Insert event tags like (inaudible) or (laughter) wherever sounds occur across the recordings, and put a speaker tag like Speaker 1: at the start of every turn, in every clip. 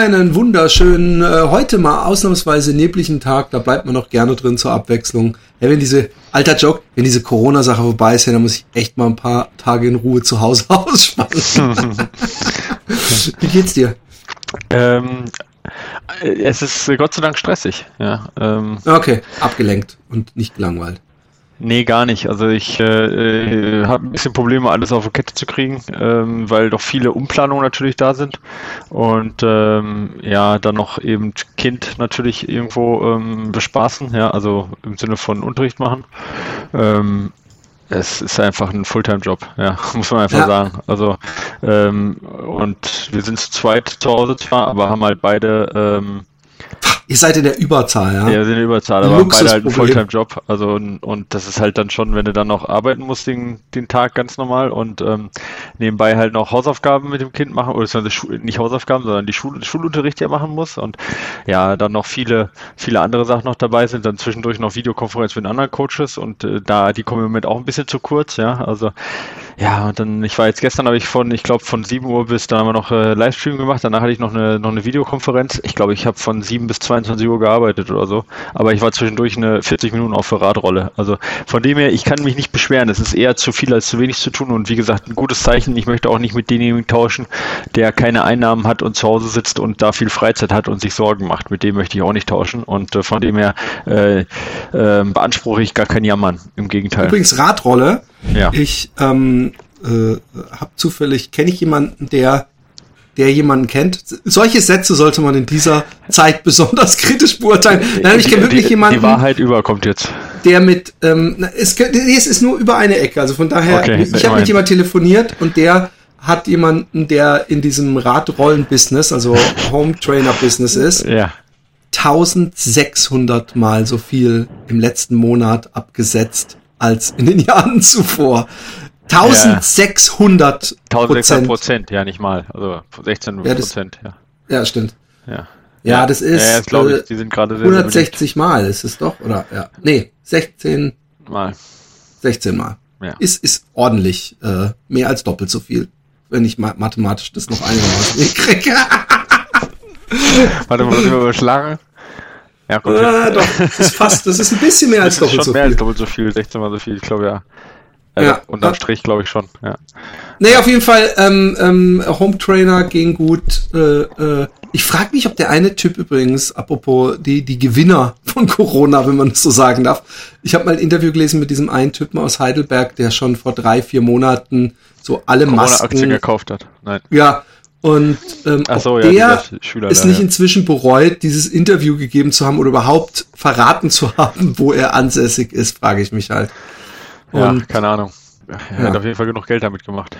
Speaker 1: Einen wunderschönen, äh, heute mal ausnahmsweise nebligen Tag, da bleibt man noch gerne drin zur Abwechslung. Ja, wenn diese, alter Joke, wenn diese Corona-Sache vorbei ist, ja, dann muss ich echt mal ein paar Tage in Ruhe zu Hause (laughs) ausspannen. (laughs) Wie geht's dir?
Speaker 2: Ähm, es ist Gott sei Dank stressig, ja. Ähm,
Speaker 1: okay, abgelenkt und nicht gelangweilt.
Speaker 2: Nee, gar nicht. Also ich äh, äh habe ein bisschen Probleme, alles auf die Kette zu kriegen, ähm, weil doch viele Umplanungen natürlich da sind. Und ähm, ja, dann noch eben Kind natürlich irgendwo ähm, bespaßen, ja, also im Sinne von Unterricht machen. Ähm, es ist einfach ein Fulltime-Job, ja, (laughs) muss man einfach ja. sagen. Also ähm, und wir sind zu zweit zu Hause zwar, aber haben halt beide ähm,
Speaker 1: Ihr seid in der Überzahl, ja? Ja,
Speaker 2: wir sind in der Überzahl, aber beide halt einen Fulltime-Job. Also, und, und, das ist halt dann schon, wenn du dann noch arbeiten musst den, den Tag ganz normal und ähm, nebenbei halt noch Hausaufgaben mit dem Kind machen, oder nicht Hausaufgaben, sondern die Schul Schulunterricht ja machen muss und ja, dann noch viele, viele andere Sachen noch dabei sind, dann zwischendurch noch Videokonferenz mit anderen Coaches und äh, da, die kommen im Moment auch ein bisschen zu kurz, ja, also ja, und dann, ich war jetzt gestern, habe ich von, ich glaube, von 7 Uhr bis, dann haben wir noch äh, Livestream gemacht, danach hatte ich noch eine, noch eine Videokonferenz. Ich glaube, ich habe von 7 bis 22 Uhr gearbeitet oder so. Aber ich war zwischendurch eine 40 Minuten auf der Radrolle. Also von dem her, ich kann mich nicht beschweren. Es ist eher zu viel als zu wenig zu tun. Und wie gesagt, ein gutes Zeichen. Ich möchte auch nicht mit demjenigen tauschen, der keine Einnahmen hat und zu Hause sitzt und da viel Freizeit hat und sich Sorgen macht. Mit dem möchte ich auch nicht tauschen. Und äh, von dem her äh, äh, beanspruche ich gar kein Jammern. Im Gegenteil.
Speaker 1: Übrigens Radrolle. Ja. Ich ähm, äh, habe zufällig, kenne ich jemanden, der der jemanden kennt. Solche Sätze sollte man in dieser Zeit besonders kritisch beurteilen.
Speaker 2: Nein, ich kenne wirklich die, jemanden. Die Wahrheit überkommt jetzt.
Speaker 1: Der mit, ähm, es, es ist nur über eine Ecke. Also von daher, okay, ich habe mit jemand telefoniert und der hat jemanden, der in diesem Radrollen-Business, also Home Trainer-Business ist.
Speaker 2: Ja.
Speaker 1: 1600 Mal so viel im letzten Monat abgesetzt als in den Jahren zuvor. 1600
Speaker 2: 1600 Prozent, ja, nicht mal. Also 16
Speaker 1: Prozent, ja, ja. Ja, stimmt.
Speaker 2: Ja.
Speaker 1: Ja, das ist, ja,
Speaker 2: das ich, die sind gerade
Speaker 1: 160 Mal ist es doch, oder? Ja. Nee, 16
Speaker 2: Mal.
Speaker 1: 16 Mal. Ja. Ist, ist ordentlich, äh, mehr als doppelt so viel, wenn ich ma mathematisch das noch einigermaßen hinkriege. (laughs)
Speaker 2: Warte mal, muss ich mal überschlagen?
Speaker 1: Ja, gut. Äh, doch, das ist fast, das ist ein bisschen mehr als doppelt so viel. mehr als
Speaker 2: doppelt so viel, 16 mal so viel, ich glaube ja. Also ja. Unterm Strich glaube ich schon, ja.
Speaker 1: Nee, auf jeden Fall, ähm, ähm, Home Trainer ging gut. Äh, äh, ich frage mich, ob der eine Typ übrigens, apropos die, die Gewinner von Corona, wenn man das so sagen darf. Ich habe mal ein Interview gelesen mit diesem einen Typen aus Heidelberg, der schon vor drei, vier Monaten so alle Masken...
Speaker 2: Aktien gekauft hat. Nein.
Speaker 1: Ja, und ähm,
Speaker 2: so,
Speaker 1: ja, der es nicht ja. inzwischen bereut, dieses Interview gegeben zu haben oder überhaupt verraten zu haben, wo er ansässig ist, frage ich mich halt.
Speaker 2: Und, ja, keine Ahnung. Er ja. hat auf jeden Fall genug Geld damit gemacht.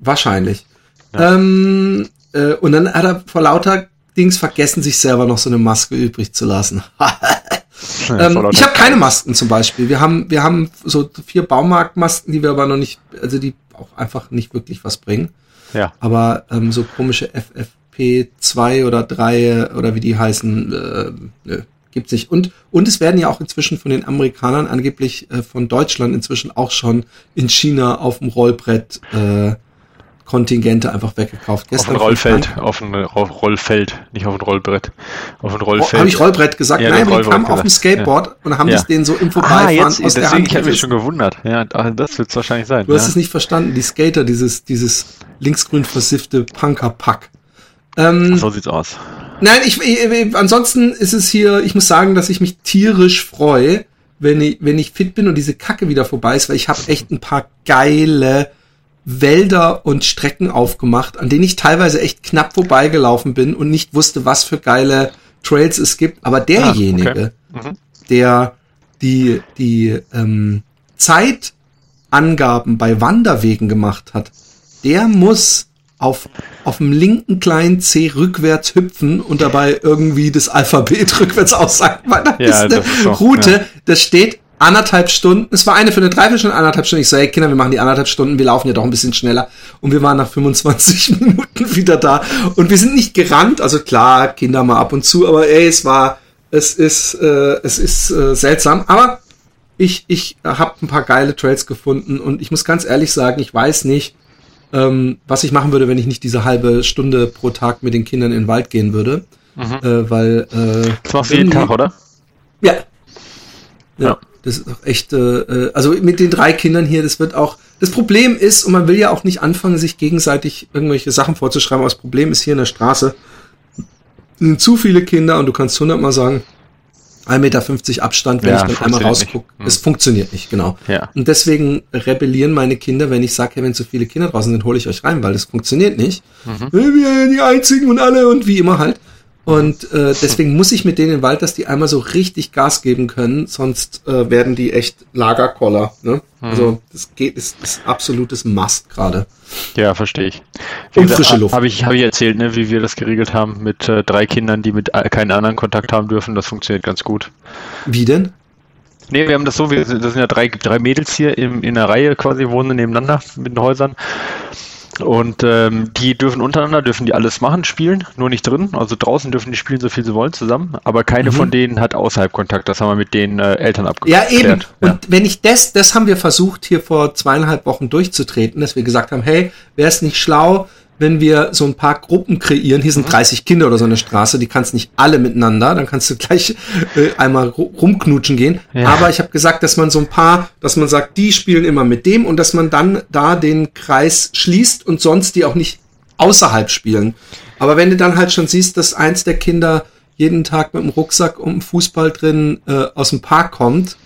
Speaker 1: Wahrscheinlich. Ja. Ähm, äh, und dann hat er vor lauter Dings vergessen, sich selber noch so eine Maske übrig zu lassen. (laughs) ähm, ich habe keine Masken zum Beispiel. Wir haben, wir haben so vier Baumarktmasken, die wir aber noch nicht, also die auch einfach nicht wirklich was bringen.
Speaker 2: Ja.
Speaker 1: Aber ähm, so komische FFP2 oder 3 oder wie die heißen, äh, nö, gibt sich. Und, und es werden ja auch inzwischen von den Amerikanern angeblich äh, von Deutschland inzwischen auch schon in China auf dem Rollbrett äh, Kontingente einfach weggekauft.
Speaker 2: Gestern auf ein Rollfeld, auf ein Rollfeld, nicht auf ein Rollbrett. Auf ein Rollfeld.
Speaker 1: Oh, habe ich Rollbrett gesagt? Ja, Nein, die kamen auf dem Skateboard ja. und haben ja. das denen so im Vorbeifahren ah,
Speaker 2: jetzt, aus der Hand. Ich habe mich schon gewundert. Ja, das wird es wahrscheinlich sein.
Speaker 1: Du hast es nicht verstanden. Die Skater, dieses, dieses linksgrün versiffte Punker-Pack.
Speaker 2: Ähm, so sieht's aus.
Speaker 1: Nein, ich, ich, ansonsten ist es hier, ich muss sagen, dass ich mich tierisch freue, wenn ich, wenn ich fit bin und diese Kacke wieder vorbei ist, weil ich habe echt ein paar geile Wälder und Strecken aufgemacht, an denen ich teilweise echt knapp vorbeigelaufen bin und nicht wusste, was für geile Trails es gibt. Aber derjenige, ah, okay. mhm. der die, die ähm, Zeitangaben bei Wanderwegen gemacht hat, der muss auf, auf dem linken kleinen C rückwärts hüpfen und dabei irgendwie das Alphabet (laughs) rückwärts aussagen, weil da ja, ist eine ist so, Route, ja. das steht anderthalb Stunden, es war eine für eine Dreiviertelstunde, anderthalb Stunden. Ich so, hey Kinder, wir machen die anderthalb Stunden, wir laufen ja doch ein bisschen schneller. Und wir waren nach 25 (laughs) Minuten wieder da. Und wir sind nicht gerannt, also klar, Kinder mal ab und zu, aber ey, es war, es ist, äh, es ist äh, seltsam. Aber ich, ich habe ein paar geile Trails gefunden und ich muss ganz ehrlich sagen, ich weiß nicht, ähm, was ich machen würde, wenn ich nicht diese halbe Stunde pro Tag mit den Kindern in den Wald gehen würde. Mhm. Äh, weil äh,
Speaker 2: das machst du jeden Tag, oder?
Speaker 1: Ja. ja. Ja, das ist auch echt, äh, also mit den drei Kindern hier, das wird auch, das Problem ist, und man will ja auch nicht anfangen, sich gegenseitig irgendwelche Sachen vorzuschreiben, aber das Problem ist hier in der Straße, sind zu viele Kinder und du kannst hundertmal sagen, 1,50 Meter Abstand, wenn ja, ich dann einmal rausgucke. Hm. Es funktioniert nicht, genau.
Speaker 2: Ja.
Speaker 1: Und deswegen rebellieren meine Kinder, wenn ich sage, hey, wenn so viele Kinder draußen sind, hole ich euch rein, weil das funktioniert nicht. Mhm. Wir sind die einzigen und alle und wie immer halt. Und äh, deswegen muss ich mit denen in den Wald, dass die einmal so richtig Gas geben können, sonst äh, werden die echt Lagerkoller. Ne? Mhm. Also das geht, ist, ist absolutes Must gerade.
Speaker 2: Ja, verstehe ich.
Speaker 1: Wie Und frische Luft.
Speaker 2: Habe ich, hab ich erzählt, ne, wie wir das geregelt haben mit äh, drei Kindern, die mit äh, keinen anderen Kontakt haben dürfen. Das funktioniert ganz gut.
Speaker 1: Wie denn?
Speaker 2: Nee, wir haben das so, wir, das sind ja drei, drei Mädels hier in, in einer Reihe quasi, wohnen nebeneinander mit den Häusern. Und ähm, die dürfen untereinander, dürfen die alles machen, spielen, nur nicht drin. Also draußen dürfen die spielen, so viel sie wollen zusammen. Aber keine mhm. von denen hat außerhalb Kontakt. Das haben wir mit den äh, Eltern abgeklärt.
Speaker 1: Ja, eben. Und ja. wenn ich das, das haben wir versucht, hier vor zweieinhalb Wochen durchzutreten, dass wir gesagt haben, hey, wäre es nicht schlau, wenn wir so ein paar Gruppen kreieren, hier sind 30 mhm. Kinder oder so eine Straße, die kannst nicht alle miteinander, dann kannst du gleich äh, einmal rumknutschen gehen. Ja. Aber ich habe gesagt, dass man so ein paar, dass man sagt, die spielen immer mit dem und dass man dann da den Kreis schließt und sonst die auch nicht außerhalb spielen. Aber wenn du dann halt schon siehst, dass eins der Kinder jeden Tag mit dem Rucksack und dem Fußball drin äh, aus dem Park kommt,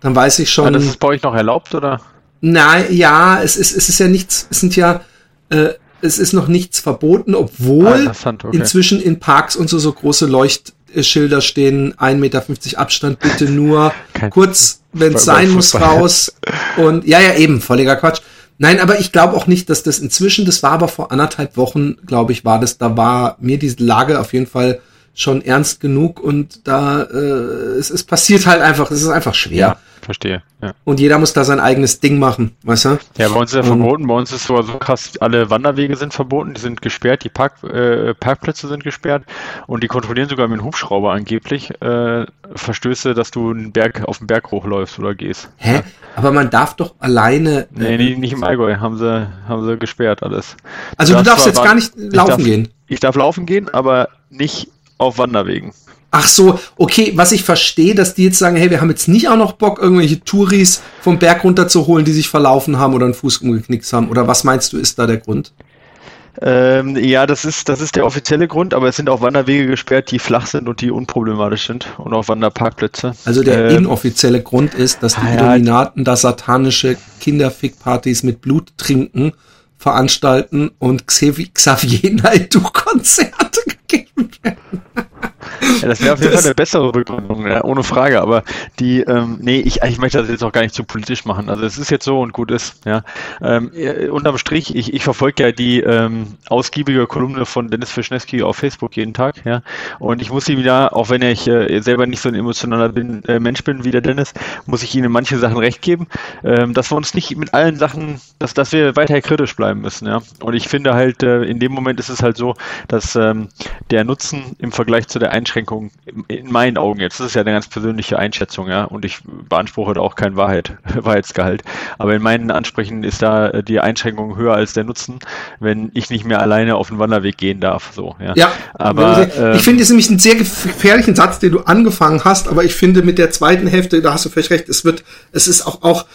Speaker 1: dann weiß ich schon. Ja,
Speaker 2: das ist bei euch noch erlaubt, oder?
Speaker 1: Nein, ja, es ist, es ist ja nichts, es sind ja, äh, es ist noch nichts verboten, obwohl ah, okay. inzwischen in Parks und so so große Leuchtschilder stehen, 1,50 Meter Abstand, bitte nur (laughs) kurz, wenn es sein muss, raus. Und ja, ja, eben, völliger Quatsch. Nein, aber ich glaube auch nicht, dass das inzwischen, das war aber vor anderthalb Wochen, glaube ich, war das, da war mir diese Lage auf jeden Fall schon ernst genug und da äh, es, es passiert halt einfach, es ist einfach schwer. Ja,
Speaker 2: verstehe. Ja.
Speaker 1: Und jeder muss da sein eigenes Ding machen, weißt du?
Speaker 2: Ja, bei uns ist ja verboten, bei uns ist so, so krass, alle Wanderwege sind verboten, die sind gesperrt, die Park, äh, Parkplätze sind gesperrt und die kontrollieren sogar mit dem Hubschrauber angeblich äh, Verstöße, dass du einen Berg auf den Berg hochläufst oder gehst.
Speaker 1: Hä? Ja. Aber man darf doch alleine.
Speaker 2: Nee, nee, nicht im Allgäu, haben sie, haben sie gesperrt alles.
Speaker 1: Also du darfst jetzt gar nicht laufen
Speaker 2: darf,
Speaker 1: gehen.
Speaker 2: Ich darf laufen gehen, aber nicht auf Wanderwegen.
Speaker 1: Ach so, okay, was ich verstehe, dass die jetzt sagen, hey, wir haben jetzt nicht auch noch Bock, irgendwelche Touris vom Berg runterzuholen, die sich verlaufen haben oder einen Fuß umgeknickt haben. Oder was meinst du, ist da der Grund?
Speaker 2: Ähm, ja, das ist, das ist der offizielle Grund, aber es sind auch Wanderwege gesperrt, die flach sind und die unproblematisch sind und auch Wanderparkplätze.
Speaker 1: Also der ähm, inoffizielle Grund ist, dass die ah, Illuminaten da satanische Kinderfickpartys mit Blut trinken, veranstalten und Xavier Naidoo-Konzerte gegeben (laughs) werden.
Speaker 2: Ja, das wäre auf jeden Fall eine bessere Begründung, ja, ohne Frage. Aber die, ähm, nee, ich, ich möchte das jetzt auch gar nicht zu politisch machen. Also es ist jetzt so und gut ist. Ja, ähm, unterm Strich, ich, ich verfolge ja die ähm, ausgiebige Kolumne von Dennis Fischnewski auf Facebook jeden Tag. Ja, und ich muss ihm ja, auch wenn ich äh, selber nicht so ein emotionaler bin, äh, Mensch bin wie der Dennis, muss ich ihm in manchen Sachen recht geben, ähm, dass wir uns nicht mit allen Sachen, dass, dass wir weiter kritisch bleiben müssen. Ja, und ich finde halt, äh, in dem Moment ist es halt so, dass ähm, der Nutzen im Vergleich zu der Einschränkung in meinen Augen jetzt, das ist ja eine ganz persönliche Einschätzung, ja, und ich beanspruche da auch kein Wahrheit, (laughs) Wahrheitsgehalt. Aber in meinen Ansprüchen ist da die Einschränkung höher als der Nutzen, wenn ich nicht mehr alleine auf den Wanderweg gehen darf. So, ja.
Speaker 1: ja aber ich ähm, finde es nämlich einen sehr gefährlichen Satz, den du angefangen hast, aber ich finde mit der zweiten Hälfte, da hast du völlig recht, es wird, es ist auch, auch,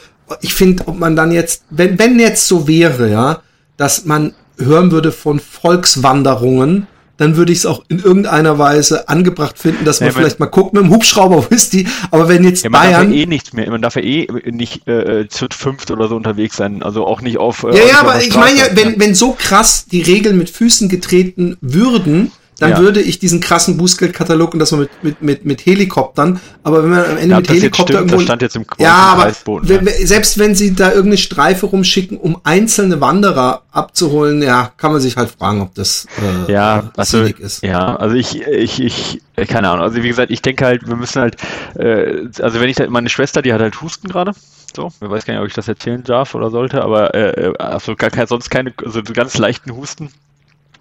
Speaker 1: ich finde, ob man dann jetzt, wenn, wenn jetzt so wäre, ja, dass man hören würde von Volkswanderungen, dann würde ich es auch in irgendeiner Weise angebracht finden, dass man ja, vielleicht mal guckt mit dem Hubschrauber, (laughs) wo ist die. Aber wenn jetzt
Speaker 2: ja,
Speaker 1: man Bayern.
Speaker 2: Darf ja eh nichts mehr, man darf ja eh nicht äh, zu fünft oder so unterwegs sein, also auch nicht auf.
Speaker 1: Äh, ja, ja, aber ich meine ja, wenn, wenn so krass die Regeln mit Füßen getreten würden, dann ja. würde ich diesen krassen Bußgeldkatalog und das mal mit, mit, mit, mit Helikoptern, aber wenn man am Ende ja, mit Helikopter stimmt, irgendwo.
Speaker 2: stand jetzt im
Speaker 1: ja, aber wenn, selbst wenn sie da irgendeine Streife rumschicken, um einzelne Wanderer abzuholen, ja, kann man sich halt fragen, ob das
Speaker 2: äh, ja, also, ist. Ja, also ich, ich, ich, keine Ahnung. Also wie gesagt, ich denke halt, wir müssen halt, äh, also wenn ich da, meine Schwester, die hat halt Husten gerade. So, ich weiß gar nicht, ob ich das erzählen darf oder sollte, aber äh, also gar kein, sonst keine, also ganz leichten Husten.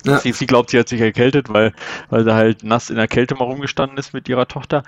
Speaker 2: Ja. Sie, sie, glaubt, sie hat sich erkältet, weil, weil sie halt nass in der Kälte mal rumgestanden ist mit ihrer Tochter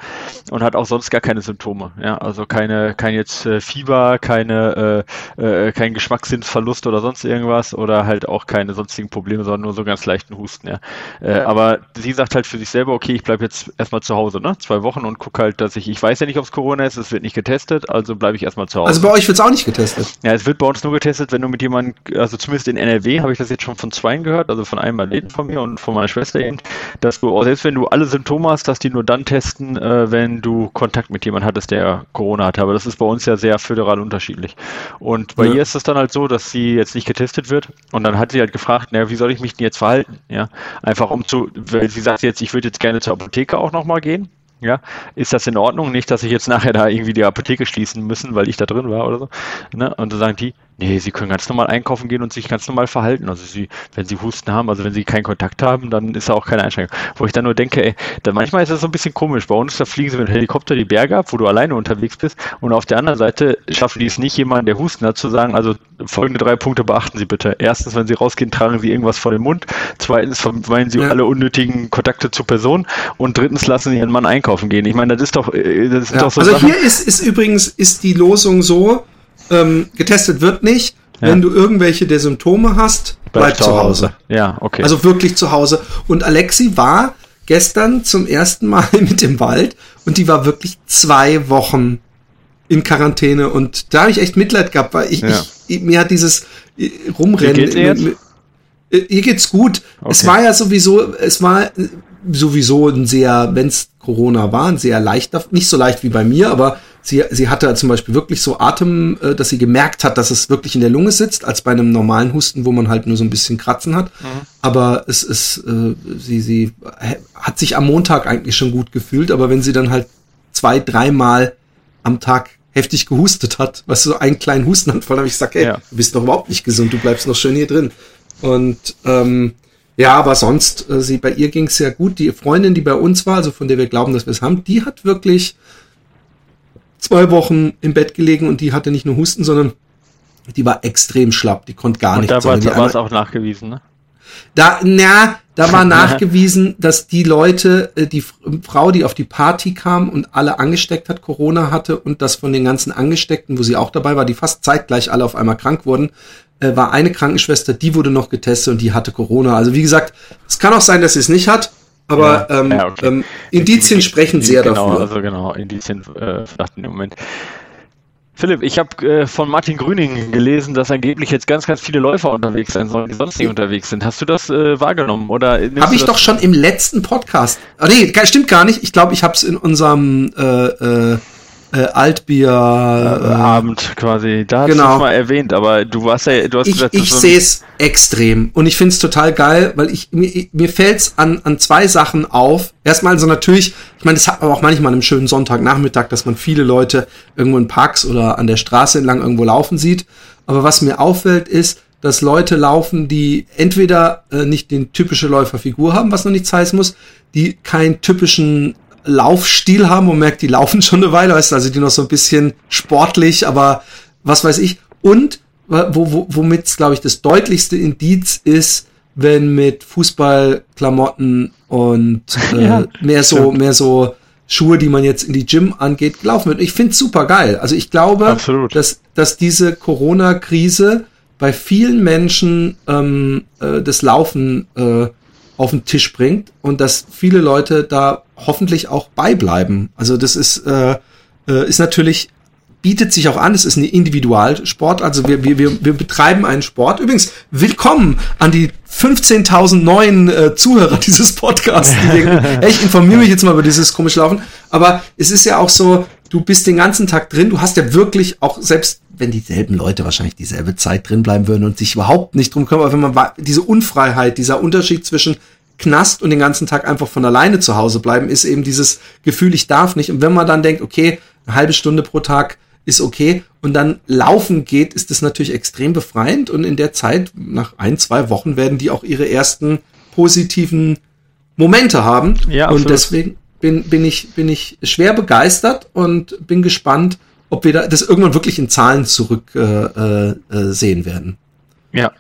Speaker 2: und hat auch sonst gar keine Symptome. Ja, also keine, kein jetzt äh, Fieber, keine, äh, äh, kein Geschmackssinnsverlust oder sonst irgendwas oder halt auch keine sonstigen Probleme, sondern nur so ganz leichten Husten. Ja. Äh, aber sie sagt halt für sich selber, okay, ich bleibe jetzt erstmal zu Hause, ne? Zwei Wochen und gucke halt, dass ich, ich weiß ja nicht, ob es Corona ist, es wird nicht getestet, also bleibe ich erstmal zu Hause.
Speaker 1: Also bei euch wird es auch nicht getestet?
Speaker 2: Ja, es wird bei uns nur getestet, wenn du mit jemandem, also zumindest in NRW habe ich das jetzt schon von zweien gehört, also von einem Athleten von mir und von meiner Schwester eben, dass du, selbst wenn du alle Symptome hast, dass die nur dann testen, äh, wenn du Kontakt mit jemandem hattest, der Corona hatte. Aber das ist bei uns ja sehr föderal unterschiedlich. Und bei ja. ihr ist es dann halt so, dass sie jetzt nicht getestet wird. Und dann hat sie halt gefragt, naja, wie soll ich mich denn jetzt verhalten? Ja, einfach um zu, weil sie sagt jetzt, ich würde jetzt gerne zur Apotheke auch nochmal gehen. Ja, ist das in Ordnung? Nicht, dass ich jetzt nachher da irgendwie die Apotheke schließen müssen, weil ich da drin war oder so. Ne? Und dann sagen die, Nee, sie können ganz normal einkaufen gehen und sich ganz normal verhalten. Also sie, wenn sie Husten haben, also wenn sie keinen Kontakt haben, dann ist da auch keine Einschränkung. Wo ich dann nur denke, ey, da manchmal ist das so ein bisschen komisch. Bei uns, da fliegen sie mit dem Helikopter die Berge ab, wo du alleine unterwegs bist. Und auf der anderen Seite schaffen die es nicht, jemanden, der Husten hat, zu sagen, also folgende drei Punkte beachten Sie bitte. Erstens, wenn Sie rausgehen, tragen Sie irgendwas vor den Mund. Zweitens, vermeiden Sie ja. alle unnötigen Kontakte zur Person. Und drittens, lassen Sie Ihren Mann einkaufen gehen. Ich meine, das ist doch, äh, das ist ja. doch
Speaker 1: so. Also Sachen. hier ist, ist übrigens, ist die Losung so, ähm, getestet wird nicht. Ja. Wenn du irgendwelche der Symptome hast, bleib, bleib zu Hause. Hause.
Speaker 2: Ja, okay.
Speaker 1: Also wirklich zu Hause. Und Alexi war gestern zum ersten Mal (laughs) mit dem Wald und die war wirklich zwei Wochen in Quarantäne und da habe ich echt Mitleid gehabt, weil ich, ja. ich mir hat dieses äh, Rumrennen. Wie geht's ihr, jetzt? Äh, ihr geht's gut. Okay. Es war ja sowieso, es war sowieso ein sehr, wenn es Corona war, ein sehr leichter, nicht so leicht wie bei mir, aber Sie, sie hatte zum Beispiel wirklich so Atem, äh, dass sie gemerkt hat, dass es wirklich in der Lunge sitzt, als bei einem normalen Husten, wo man halt nur so ein bisschen Kratzen hat. Mhm. Aber es ist, äh, sie, sie hat sich am Montag eigentlich schon gut gefühlt, aber wenn sie dann halt zwei, dreimal am Tag heftig gehustet hat, was so einen kleinen Hustenanfall, habe ich gesagt, ey, ja. du bist doch überhaupt nicht gesund, du bleibst noch schön hier drin. Und ähm, ja, aber sonst, äh, sie, bei ihr ging es sehr gut. Die Freundin, die bei uns war, also von der wir glauben, dass wir es haben, die hat wirklich zwei Wochen im Bett gelegen und die hatte nicht nur Husten, sondern die war extrem schlapp, die konnte gar nicht.
Speaker 2: Da war es auch nachgewiesen, ne?
Speaker 1: Da, na, da war (laughs) nachgewiesen, dass die Leute, äh, die Frau, die auf die Party kam und alle angesteckt hat, Corona hatte und das von den ganzen Angesteckten, wo sie auch dabei war, die fast zeitgleich alle auf einmal krank wurden, äh, war eine Krankenschwester, die wurde noch getestet und die hatte Corona. Also wie gesagt, es kann auch sein, dass sie es nicht hat. Aber ja, ähm, ja, okay. ähm, Indizien sprechen sehr
Speaker 2: genau,
Speaker 1: dafür.
Speaker 2: Also genau, Indizien äh, dem Moment. Philipp, ich habe äh, von Martin Grüning gelesen, dass angeblich jetzt ganz, ganz viele Läufer unterwegs sein sollen, die sonst nicht unterwegs sind. Hast du das äh, wahrgenommen? Oder
Speaker 1: habe ich doch schon im letzten Podcast. Ah, nee, stimmt gar nicht. Ich glaube, ich habe es in unserem äh, äh, äh, Altbier
Speaker 2: äh, quasi. Da hast
Speaker 1: genau.
Speaker 2: du mal erwähnt, aber du warst ja, du hast
Speaker 1: ich, gesagt, ich sehe es extrem und ich finde es total geil, weil ich mir, mir fällt's an an zwei Sachen auf. Erstmal so natürlich, ich meine, das hat man auch manchmal einem schönen Sonntagnachmittag, dass man viele Leute irgendwo in Parks oder an der Straße entlang irgendwo laufen sieht. Aber was mir auffällt, ist, dass Leute laufen, die entweder äh, nicht den typische Läuferfigur haben, was noch nichts heißen muss, die keinen typischen Laufstil haben und merkt, die laufen schon eine Weile, weißt du, also die noch so ein bisschen sportlich, aber was weiß ich. Und wo, wo, womit glaube ich, das deutlichste Indiz ist, wenn mit Fußballklamotten und (laughs) äh, ja, mehr so, stimmt. mehr so Schuhe, die man jetzt in die Gym angeht, gelaufen wird. Ich finde es super geil. Also ich glaube, Absolut. dass, dass diese Corona-Krise bei vielen Menschen ähm, äh, das Laufen äh, auf den Tisch bringt und dass viele Leute da hoffentlich auch beibleiben. Also das ist, äh, äh, ist natürlich, bietet sich auch an, es ist ein Individualsport, also wir, wir, wir, wir betreiben einen Sport. Übrigens, willkommen an die 15.000 neuen äh, Zuhörer (laughs) dieses Podcasts. Hey, (laughs) ich informiere mich jetzt mal über dieses komische Laufen. Aber es ist ja auch so, du bist den ganzen Tag drin, du hast ja wirklich auch selbst wenn dieselben Leute wahrscheinlich dieselbe Zeit drin bleiben würden und sich überhaupt nicht drum kümmern, aber wenn man diese Unfreiheit, dieser Unterschied zwischen Knast und den ganzen Tag einfach von alleine zu Hause bleiben, ist eben dieses Gefühl, ich darf nicht. Und wenn man dann denkt, okay, eine halbe Stunde pro Tag ist okay und dann laufen geht, ist das natürlich extrem befreiend und in der Zeit, nach ein, zwei Wochen, werden die auch ihre ersten positiven Momente haben. Ja, und deswegen bin, bin, ich, bin ich schwer begeistert und bin gespannt, ob wir da das irgendwann wirklich in Zahlen zurück äh, äh, sehen werden.
Speaker 2: Ja,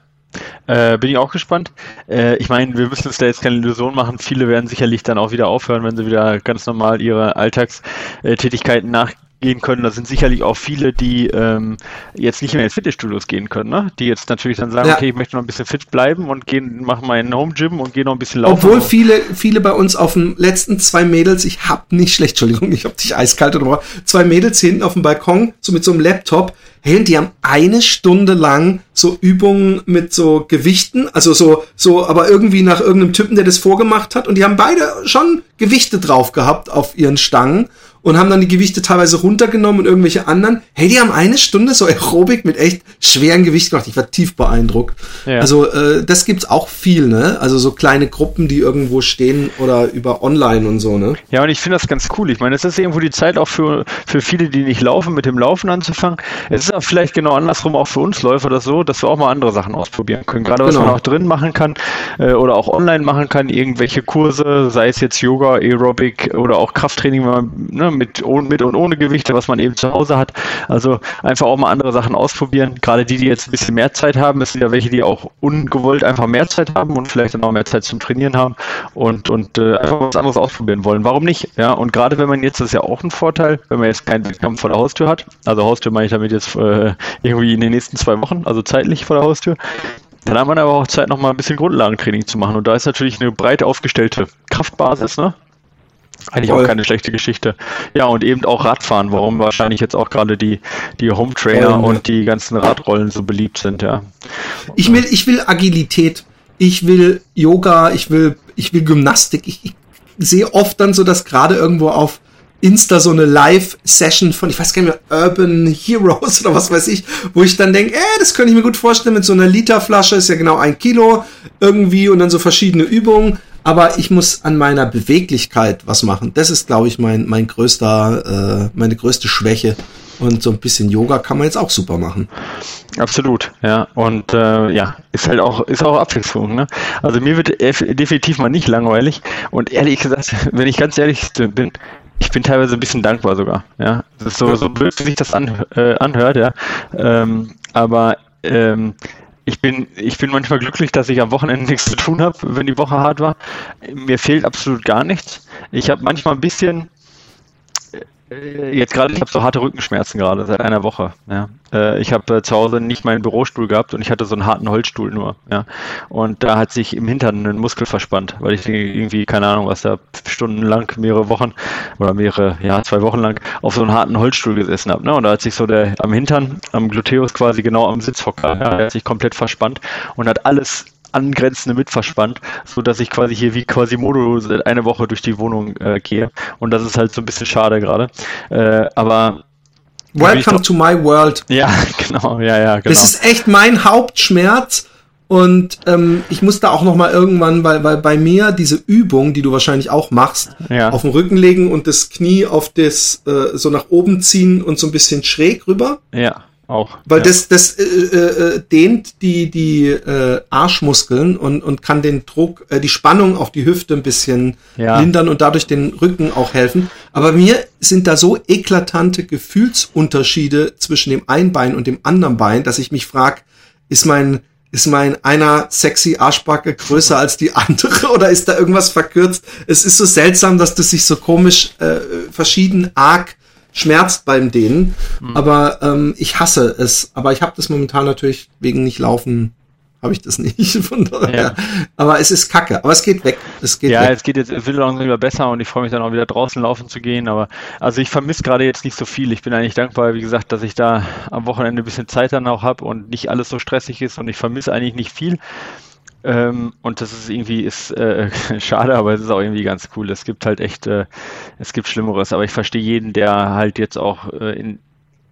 Speaker 2: äh, bin ich auch gespannt. Äh, ich meine, wir müssen uns da jetzt keine Illusion machen. Viele werden sicherlich dann auch wieder aufhören, wenn sie wieder ganz normal ihre Alltagstätigkeiten nachgehen gehen können. Da sind sicherlich auch viele, die ähm, jetzt nicht mehr in Fitnessstudios gehen können, ne? die jetzt natürlich dann sagen, ja. okay, ich möchte noch ein bisschen fit bleiben und gehen, machen meinen Home Gym und gehen noch ein bisschen
Speaker 1: laufen. Obwohl viele, viele bei uns auf den letzten zwei Mädels, ich hab nicht schlecht, Entschuldigung, ich hab dich eiskalt oder zwei Mädels hinten auf dem Balkon, so mit so einem Laptop, hey, die haben eine Stunde lang so Übungen mit so Gewichten, also so, so, aber irgendwie nach irgendeinem Typen, der das vorgemacht hat und die haben beide schon Gewichte drauf gehabt auf ihren Stangen und haben dann die Gewichte teilweise runtergenommen und irgendwelche anderen. Hey, die haben eine Stunde so Aerobik mit echt schweren Gewichten gemacht. Ich war tief beeindruckt. Ja. Also äh, das gibt's auch viel, ne? Also so kleine Gruppen, die irgendwo stehen oder über online und so, ne?
Speaker 2: Ja, und ich finde das ganz cool. Ich meine, es ist irgendwo die Zeit auch für, für viele, die nicht laufen, mit dem Laufen anzufangen. Es ist auch vielleicht genau andersrum auch für uns Läufer das so, dass wir auch mal andere Sachen ausprobieren können. Gerade was genau. man auch drin machen kann äh, oder auch online machen kann, irgendwelche Kurse, sei es jetzt Yoga, Aerobic oder auch Krafttraining, wenn man ne, mit, mit und ohne Gewichte, was man eben zu Hause hat. Also einfach auch mal andere Sachen ausprobieren. Gerade die, die jetzt ein bisschen mehr Zeit haben, es sind ja welche, die auch ungewollt einfach mehr Zeit haben und vielleicht dann auch mehr Zeit zum Trainieren haben und, und äh, einfach was anderes ausprobieren wollen. Warum nicht? Ja, und gerade wenn man jetzt, das ist ja auch ein Vorteil, wenn man jetzt keinen Wettkampf vor der Haustür hat, also Haustür meine ich damit jetzt äh, irgendwie in den nächsten zwei Wochen, also zeitlich vor der Haustür, dann hat man aber auch Zeit, noch mal ein bisschen Grundlagentraining zu machen. Und da ist natürlich eine breit aufgestellte Kraftbasis, ne? Eigentlich Voll. auch keine schlechte Geschichte. Ja, und eben auch Radfahren, warum wahrscheinlich jetzt auch gerade die, die Home Trainer Voll, und die ganzen Radrollen so beliebt sind, ja.
Speaker 1: Ich will, ich will Agilität, ich will Yoga, ich will, ich will Gymnastik. Ich, ich sehe oft dann so, dass gerade irgendwo auf Insta so eine Live-Session von, ich weiß gar nicht mehr, Urban Heroes oder was weiß ich, wo ich dann denke, äh, das könnte ich mir gut vorstellen mit so einer Literflasche, ist ja genau ein Kilo irgendwie und dann so verschiedene Übungen aber ich muss an meiner Beweglichkeit was machen. Das ist, glaube ich, mein, mein größter, äh, meine größte Schwäche. Und so ein bisschen Yoga kann man jetzt auch super machen.
Speaker 2: Absolut, ja. Und äh, ja, ist halt auch, ist auch Abwechslung, ne? Also mir wird definitiv mal nicht langweilig. Und ehrlich gesagt, (laughs) wenn ich ganz ehrlich bin, ich bin teilweise ein bisschen dankbar sogar. Ja, das ist so, so blöd, wie sich das an, äh, anhört, ja. Ähm, aber ähm, ich bin, ich bin manchmal glücklich, dass ich am Wochenende nichts zu tun habe, wenn die Woche hart war. Mir fehlt absolut gar nichts. Ich habe manchmal ein bisschen, jetzt gerade, ich habe so harte Rückenschmerzen gerade seit einer Woche. Ja. Äh, ich habe äh, zu Hause nicht meinen Bürostuhl gehabt und ich hatte so einen harten Holzstuhl nur. Ja. Und da hat sich im Hintern ein Muskel verspannt, weil ich irgendwie, keine Ahnung, was da stundenlang, mehrere Wochen oder mehrere, ja, zwei Wochen lang auf so einen harten Holzstuhl gesessen habe. Ne? Und da hat sich so der am Hintern, am Gluteus quasi genau am Sitzhocker, ja, hat sich komplett verspannt und hat alles angrenzende mit verspannt, so dass ich quasi hier wie quasi Modo eine Woche durch die Wohnung äh, gehe. Und das ist halt so ein bisschen schade gerade. Äh, aber
Speaker 1: Welcome to my world.
Speaker 2: Ja, (laughs) genau, ja, ja, genau.
Speaker 1: Das ist echt mein Hauptschmerz. Und ähm, ich muss da auch noch mal irgendwann, weil, weil bei mir diese Übung, die du wahrscheinlich auch machst, ja. auf den Rücken legen und das Knie auf das äh, so nach oben ziehen und so ein bisschen schräg rüber.
Speaker 2: Ja auch.
Speaker 1: Weil ja. das, das äh, äh, dehnt die, die äh, Arschmuskeln und, und kann den Druck, äh, die Spannung auf die Hüfte ein bisschen ja. lindern und dadurch den Rücken auch helfen. Aber mir sind da so eklatante Gefühlsunterschiede zwischen dem einen Bein und dem anderen Bein, dass ich mich frage, ist mein, ist mein einer sexy Arschbacke größer als die andere (laughs) oder ist da irgendwas verkürzt? Es ist so seltsam, dass das sich so komisch äh, verschieden arg schmerzt beim Dehnen. Mhm. Aber ähm, ich hasse es. Aber ich habe das momentan natürlich wegen nicht laufen habe ich das (laughs) nicht. Von daher. Ja. Aber es ist kacke. Aber es geht weg. Es geht
Speaker 2: ja,
Speaker 1: weg.
Speaker 2: es geht jetzt, es wird langsam wieder besser und ich freue mich dann auch wieder draußen laufen zu gehen. Aber also ich vermisse gerade jetzt nicht so viel. Ich bin eigentlich dankbar, wie gesagt, dass ich da am Wochenende ein bisschen Zeit dann auch habe und nicht alles so stressig ist und ich vermisse eigentlich nicht viel. Ähm, und das ist irgendwie ist äh, (laughs) schade, aber es ist auch irgendwie ganz cool. Es gibt halt echt, äh, es gibt Schlimmeres, aber ich verstehe jeden, der halt jetzt auch äh, in,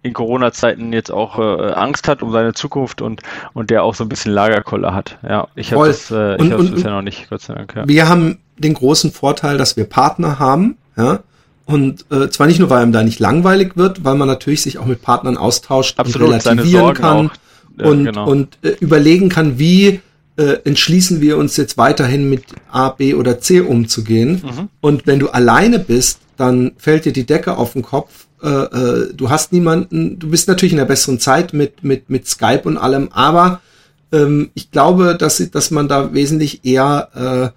Speaker 2: in Corona-Zeiten jetzt auch äh, Angst hat um seine Zukunft und, und der auch so ein bisschen Lagerkoller hat. Ja, ich habe das, äh, ich hab das bisher noch nicht, Gott sei Dank. Ja.
Speaker 1: Wir haben den großen Vorteil, dass wir Partner haben, ja. Und äh, zwar nicht nur, weil einem da nicht langweilig wird, weil man natürlich sich auch mit Partnern austauscht
Speaker 2: Absolut,
Speaker 1: und relativieren kann auch. und, genau. und äh, überlegen kann, wie äh, entschließen wir uns jetzt weiterhin mit A, B oder C umzugehen. Mhm. Und wenn du alleine bist, dann fällt dir die Decke auf den Kopf. Äh, äh, du hast niemanden, du bist natürlich in der besseren Zeit mit, mit, mit Skype und allem, aber ähm, ich glaube, dass, dass man da wesentlich eher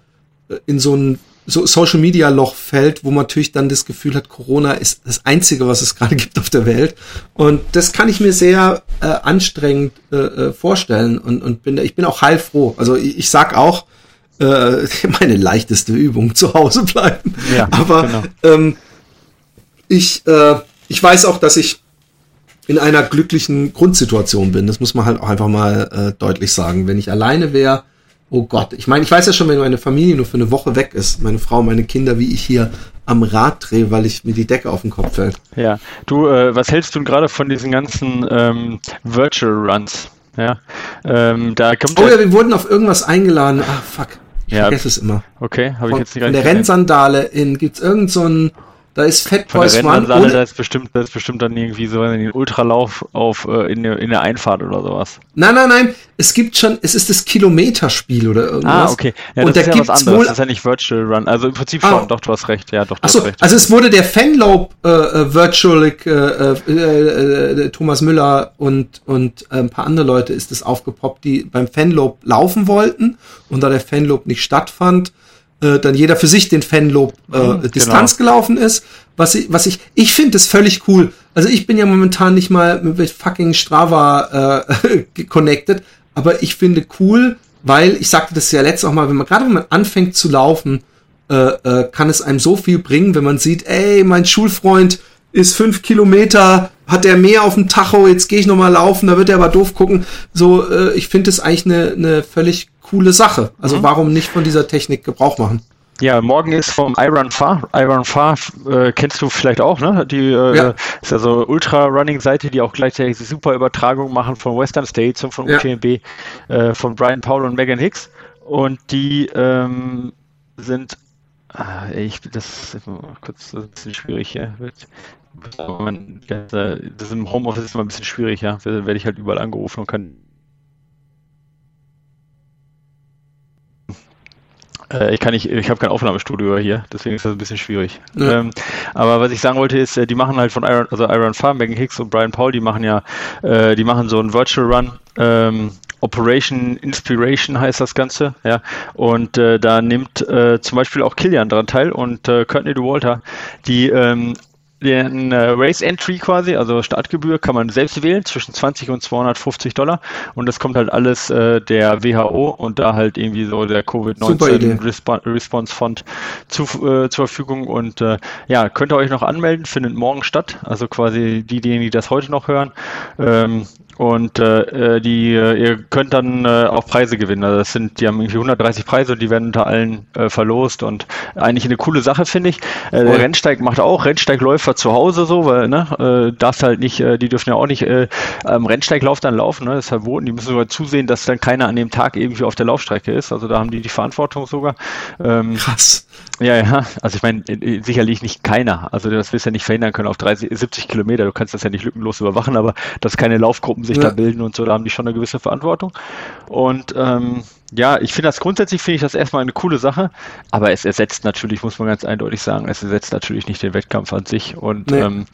Speaker 1: äh, in so ein so Social Media Loch fällt, wo man natürlich dann das Gefühl hat, Corona ist das einzige, was es (laughs) gerade gibt auf der Welt. Und das kann ich mir sehr äh, anstrengend äh, äh, vorstellen und, und bin, ich bin auch heilfroh. Also ich, ich sag auch, äh, (laughs) meine leichteste Übung (laughs) zu Hause bleiben. Ja, Aber genau. ähm, ich, äh, ich weiß auch, dass ich in einer glücklichen Grundsituation bin. Das muss man halt auch einfach mal äh, deutlich sagen. Wenn ich alleine wäre, oh Gott, ich meine, ich weiß ja schon, wenn meine Familie nur für eine Woche weg ist, meine Frau, meine Kinder, wie ich hier am Rad drehe, weil ich mir die Decke auf den Kopf fällt.
Speaker 2: Ja, du, äh, was hältst du gerade von diesen ganzen ähm, Virtual Runs? Ja, ähm, da kommt
Speaker 1: Oh ja, wir wurden auf irgendwas eingeladen. Ah, fuck. Ich ja. vergesse es immer.
Speaker 2: Okay,
Speaker 1: habe ich jetzt nicht Von der Rennsandale in, gibt's irgend so ein da ist Fat
Speaker 2: Boys Run. Da ist bestimmt, da ist bestimmt dann irgendwie so ein Ultralauf auf äh, in, der, in der Einfahrt oder sowas.
Speaker 1: Nein, nein, nein. Es gibt schon, es ist das Kilometerspiel oder irgendwas.
Speaker 2: Ah, okay. Ja, und das da ist ja was anderes. Wohl, das ist ja nicht Virtual Run. Also im Prinzip schon. Ah. Doch, du hast recht. Ja, doch. Du
Speaker 1: Achso,
Speaker 2: hast recht.
Speaker 1: also es wurde der Fanlope äh, äh Virtual äh, äh, äh, Thomas Müller und und äh, ein paar andere Leute ist es aufgepoppt, die beim Fanlope laufen wollten und da der Fanlope nicht stattfand äh, dann jeder für sich den Fanlob äh, mhm, Distanz genau. gelaufen ist. Was ich, was ich, ich finde es völlig cool. Also ich bin ja momentan nicht mal mit fucking Strava äh, (laughs) connected, aber ich finde cool, weil ich sagte das ja letztes auch mal, wenn man gerade wenn man anfängt zu laufen, äh, äh, kann es einem so viel bringen, wenn man sieht, ey, mein Schulfreund ist fünf Kilometer, hat der mehr auf dem Tacho, jetzt gehe ich noch mal laufen, da wird er aber doof gucken. So, äh, ich finde es eigentlich eine, eine völlig coole Sache. Also mhm. warum nicht von dieser Technik Gebrauch machen?
Speaker 2: Ja, morgen ist vom Iron Far. Iron Far äh, kennst du vielleicht auch, ne? Die äh, ja. ist also Ultra-Running-Seite, die auch gleichzeitig super Übertragung machen von Western States und von ja. UTMB, äh, von Brian Paul und Megan Hicks. Und die ähm, sind, äh, ich, das ist kurz ist ein bisschen schwierig, ja. Das, das im Homeoffice ist immer ein bisschen schwierig, ja. Da werde ich halt überall angerufen und kann ich kann nicht, ich habe kein Aufnahmestudio hier, deswegen ist das ein bisschen schwierig. Ja. Ähm, aber was ich sagen wollte ist, äh, die machen halt von Iron, also Iron Farm, Megan Hicks und Brian Paul, die machen ja, äh, die machen so einen Virtual Run. Ähm, Operation Inspiration heißt das Ganze, ja. Und äh, da nimmt äh, zum Beispiel auch Kilian dran teil und äh, Courtney DeWalter, die ähm, den äh, Race Entry quasi, also Startgebühr, kann man selbst wählen zwischen 20 und 250 Dollar. Und das kommt halt alles äh, der WHO und da halt irgendwie so der Covid-19 Resp Response Fund zu, äh, zur Verfügung. Und äh, ja, könnt ihr euch noch anmelden, findet morgen statt, also quasi diejenigen, die das heute noch hören. Ähm, und äh, äh, die, äh, ihr könnt dann äh, auch Preise gewinnen. Also das sind, die haben irgendwie 130 Preise und die werden unter allen äh, verlost und eigentlich eine coole Sache, finde ich. Äh, der Rennsteig macht auch Rennsteigläufer zu Hause so, weil, ne, äh, darfst halt nicht, äh, die dürfen ja auch nicht äh, am Rennsteiglauf dann laufen, ne? Das ist verboten. Die müssen sogar zusehen, dass dann keiner an dem Tag irgendwie auf der Laufstrecke ist. Also da haben die die Verantwortung sogar.
Speaker 1: Ähm, Krass.
Speaker 2: Ja, ja. Also ich meine, äh, sicherlich nicht keiner. Also das wirst du ja nicht verhindern können auf 30, 70 Kilometer. Du kannst das ja nicht lückenlos überwachen, aber dass keine Laufgruppen sich ja. da bilden und so, da haben die schon eine gewisse Verantwortung. Und ähm, ja, ich finde das grundsätzlich finde ich das erstmal eine coole Sache, aber es ersetzt natürlich, muss man ganz eindeutig sagen, es ersetzt natürlich nicht den Wettkampf an sich. Und nee. ähm,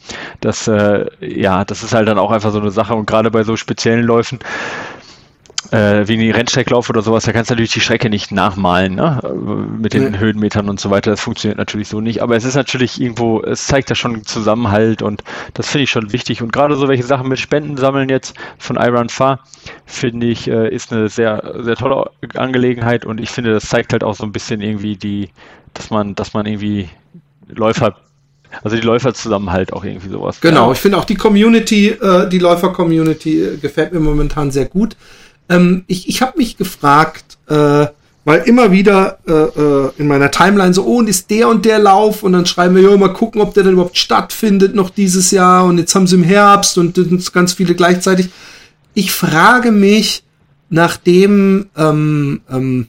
Speaker 2: das, äh, ja, das ist halt dann auch einfach so eine Sache. Und gerade bei so speziellen Läufen, äh, wie die Rennsteiglauf oder sowas, da kannst du natürlich die Strecke nicht nachmalen, ne? mit den ja. Höhenmetern und so weiter. Das funktioniert natürlich so nicht. Aber es ist natürlich irgendwo, es zeigt ja schon Zusammenhalt und das finde ich schon wichtig. Und gerade so welche Sachen mit Spenden sammeln jetzt von Iron Far, finde ich, äh, ist eine sehr, sehr tolle Angelegenheit und ich finde, das zeigt halt auch so ein bisschen irgendwie die, dass man, dass man irgendwie Läufer also die Läuferzusammenhalt auch irgendwie sowas.
Speaker 1: Genau, ja. ich finde auch die Community, äh, die Läufer-Community äh, gefällt mir momentan sehr gut. Ähm, ich ich habe mich gefragt, äh, weil immer wieder äh, äh, in meiner Timeline so, oh, und ist der und der Lauf und dann schreiben wir, ja, mal gucken, ob der denn überhaupt stattfindet noch dieses Jahr und jetzt haben sie im Herbst und ganz viele gleichzeitig. Ich frage mich, nachdem ähm, ähm,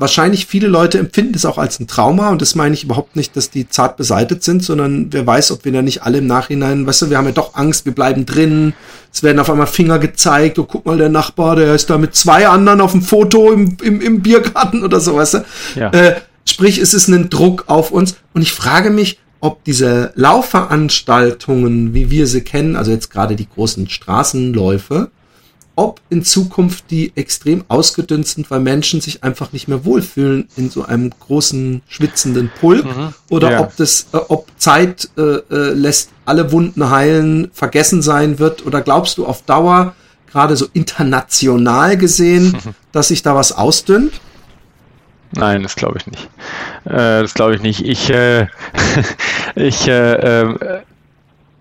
Speaker 1: wahrscheinlich viele Leute empfinden es auch als ein Trauma und das meine ich überhaupt nicht, dass die zart beseitet sind, sondern wer weiß, ob wir da nicht alle im Nachhinein, weißt du, wir haben ja doch Angst, wir bleiben drin, es werden auf einmal Finger gezeigt, oh, guck mal, der Nachbar, der ist da mit zwei anderen auf dem Foto im, im, im Biergarten oder so, weißt du. Ja. Äh, sprich, es ist ein Druck auf uns und ich frage mich, ob diese Laufveranstaltungen, wie wir sie kennen, also jetzt gerade die großen Straßenläufe, ob in Zukunft die extrem ausgedünnt sind, weil Menschen sich einfach nicht mehr wohlfühlen in so einem großen schwitzenden Pulk mhm. oder ja. ob das, äh, ob Zeit äh, äh, lässt alle Wunden heilen, vergessen sein wird oder glaubst du auf Dauer, gerade so international gesehen, mhm. (laughs) dass sich da was ausdünnt?
Speaker 2: Nein, das glaube ich nicht. Äh, das glaube ich nicht. Ich, äh, (laughs) ich, äh, äh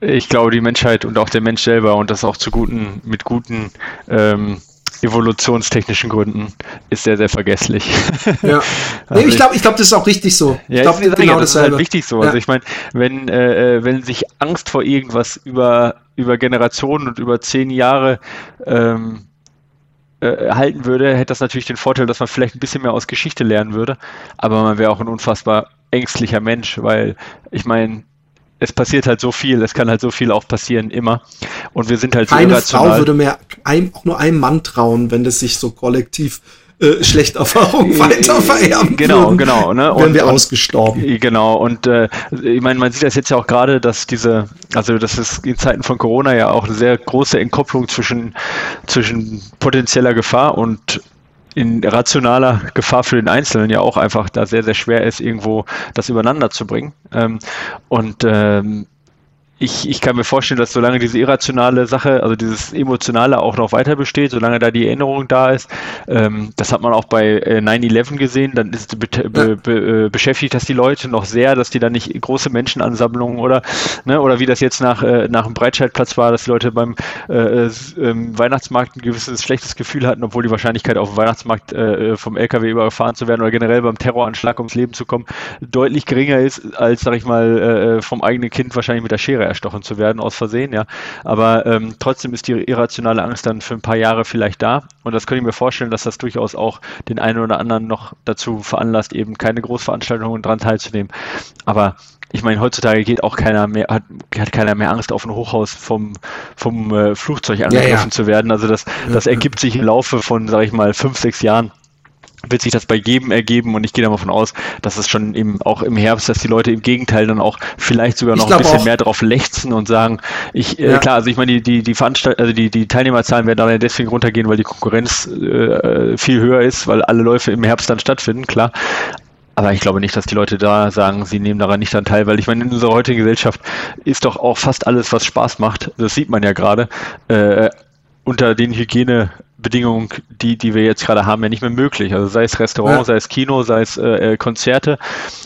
Speaker 2: ich glaube, die Menschheit und auch der Mensch selber und das auch zu guten, mit guten ähm, evolutionstechnischen Gründen ist sehr, sehr vergesslich. (laughs)
Speaker 1: Ja. also (laughs) nee, ich glaube, ich glaube, das ist auch richtig so.
Speaker 2: Ja, ich glaube, genau ja, das ist halt wichtig so. Also ja. Also ich meine, wenn, äh, äh, wenn sich Angst vor irgendwas über, über Generationen und über zehn Jahre ähm, äh, halten würde, hätte das natürlich den Vorteil, dass man vielleicht ein bisschen mehr aus Geschichte lernen würde, aber man wäre auch ein unfassbar ängstlicher Mensch, weil ich meine, es passiert halt so viel, es kann halt so viel auch passieren, immer. Und wir sind halt
Speaker 1: so Keine irrational. Frau würde mehr ein, auch nur einem Mann trauen, wenn das sich so kollektiv äh, schlechte Erfahrungen äh, weiter vererben
Speaker 2: Genau, würden, genau. Ne?
Speaker 1: Und, wir ausgestorben.
Speaker 2: Äh, genau, und äh, ich meine, man sieht das jetzt ja auch gerade, dass diese, also das ist in Zeiten von Corona ja auch eine sehr große Entkopplung zwischen, zwischen potenzieller Gefahr und in rationaler Gefahr für den Einzelnen ja auch einfach da sehr, sehr schwer ist, irgendwo das übereinander zu bringen. Ähm, und ähm, ich, ich kann mir vorstellen, dass solange diese irrationale Sache, also dieses Emotionale auch noch weiter besteht, solange da die Erinnerung da ist, ähm, das hat man auch bei äh, 9-11 gesehen, dann ist be be be äh, beschäftigt das die Leute noch sehr, dass die da nicht große Menschenansammlungen oder, ne, oder wie das jetzt nach, äh, nach dem Breitscheidplatz war, dass die Leute beim äh, äh, Weihnachtsmarkt ein gewisses schlechtes Gefühl hatten, obwohl die Wahrscheinlichkeit auf dem Weihnachtsmarkt äh, vom LKW überfahren zu werden oder generell beim Terroranschlag ums Leben zu kommen, deutlich geringer ist, als, sag ich mal, vom eigenen Kind wahrscheinlich mit der Schere erstochen zu werden aus Versehen, ja. Aber ähm, trotzdem ist die irrationale Angst dann für ein paar Jahre vielleicht da. Und das könnte ich mir vorstellen, dass das durchaus auch den einen oder anderen noch dazu veranlasst, eben keine Großveranstaltungen dran teilzunehmen. Aber ich meine, heutzutage geht auch keiner mehr, hat, hat keiner mehr Angst, auf ein Hochhaus vom, vom äh, Flugzeug angegriffen ja, ja. zu werden. Also das, das ergibt sich im Laufe von, sage ich mal, fünf, sechs Jahren wird sich das bei jedem ergeben und ich gehe davon aus, dass es schon eben auch im Herbst, dass die Leute im Gegenteil dann auch vielleicht sogar noch ein bisschen auch. mehr drauf lechzen und sagen, ich, äh, ja. klar, also ich meine, die, die, die Veranstalt also die, die Teilnehmerzahlen werden dann deswegen runtergehen, weil die Konkurrenz äh, viel höher ist, weil alle Läufe im Herbst dann stattfinden, klar. Aber ich glaube nicht, dass die Leute da sagen, sie nehmen daran nicht an teil, weil ich meine, in unserer heutigen Gesellschaft ist doch auch fast alles, was Spaß macht, das sieht man ja gerade, äh, unter den Hygienebedingungen, die, die wir jetzt gerade haben, ja nicht mehr möglich. Also sei es Restaurant, ja. sei es Kino, sei es äh, äh Konzerte,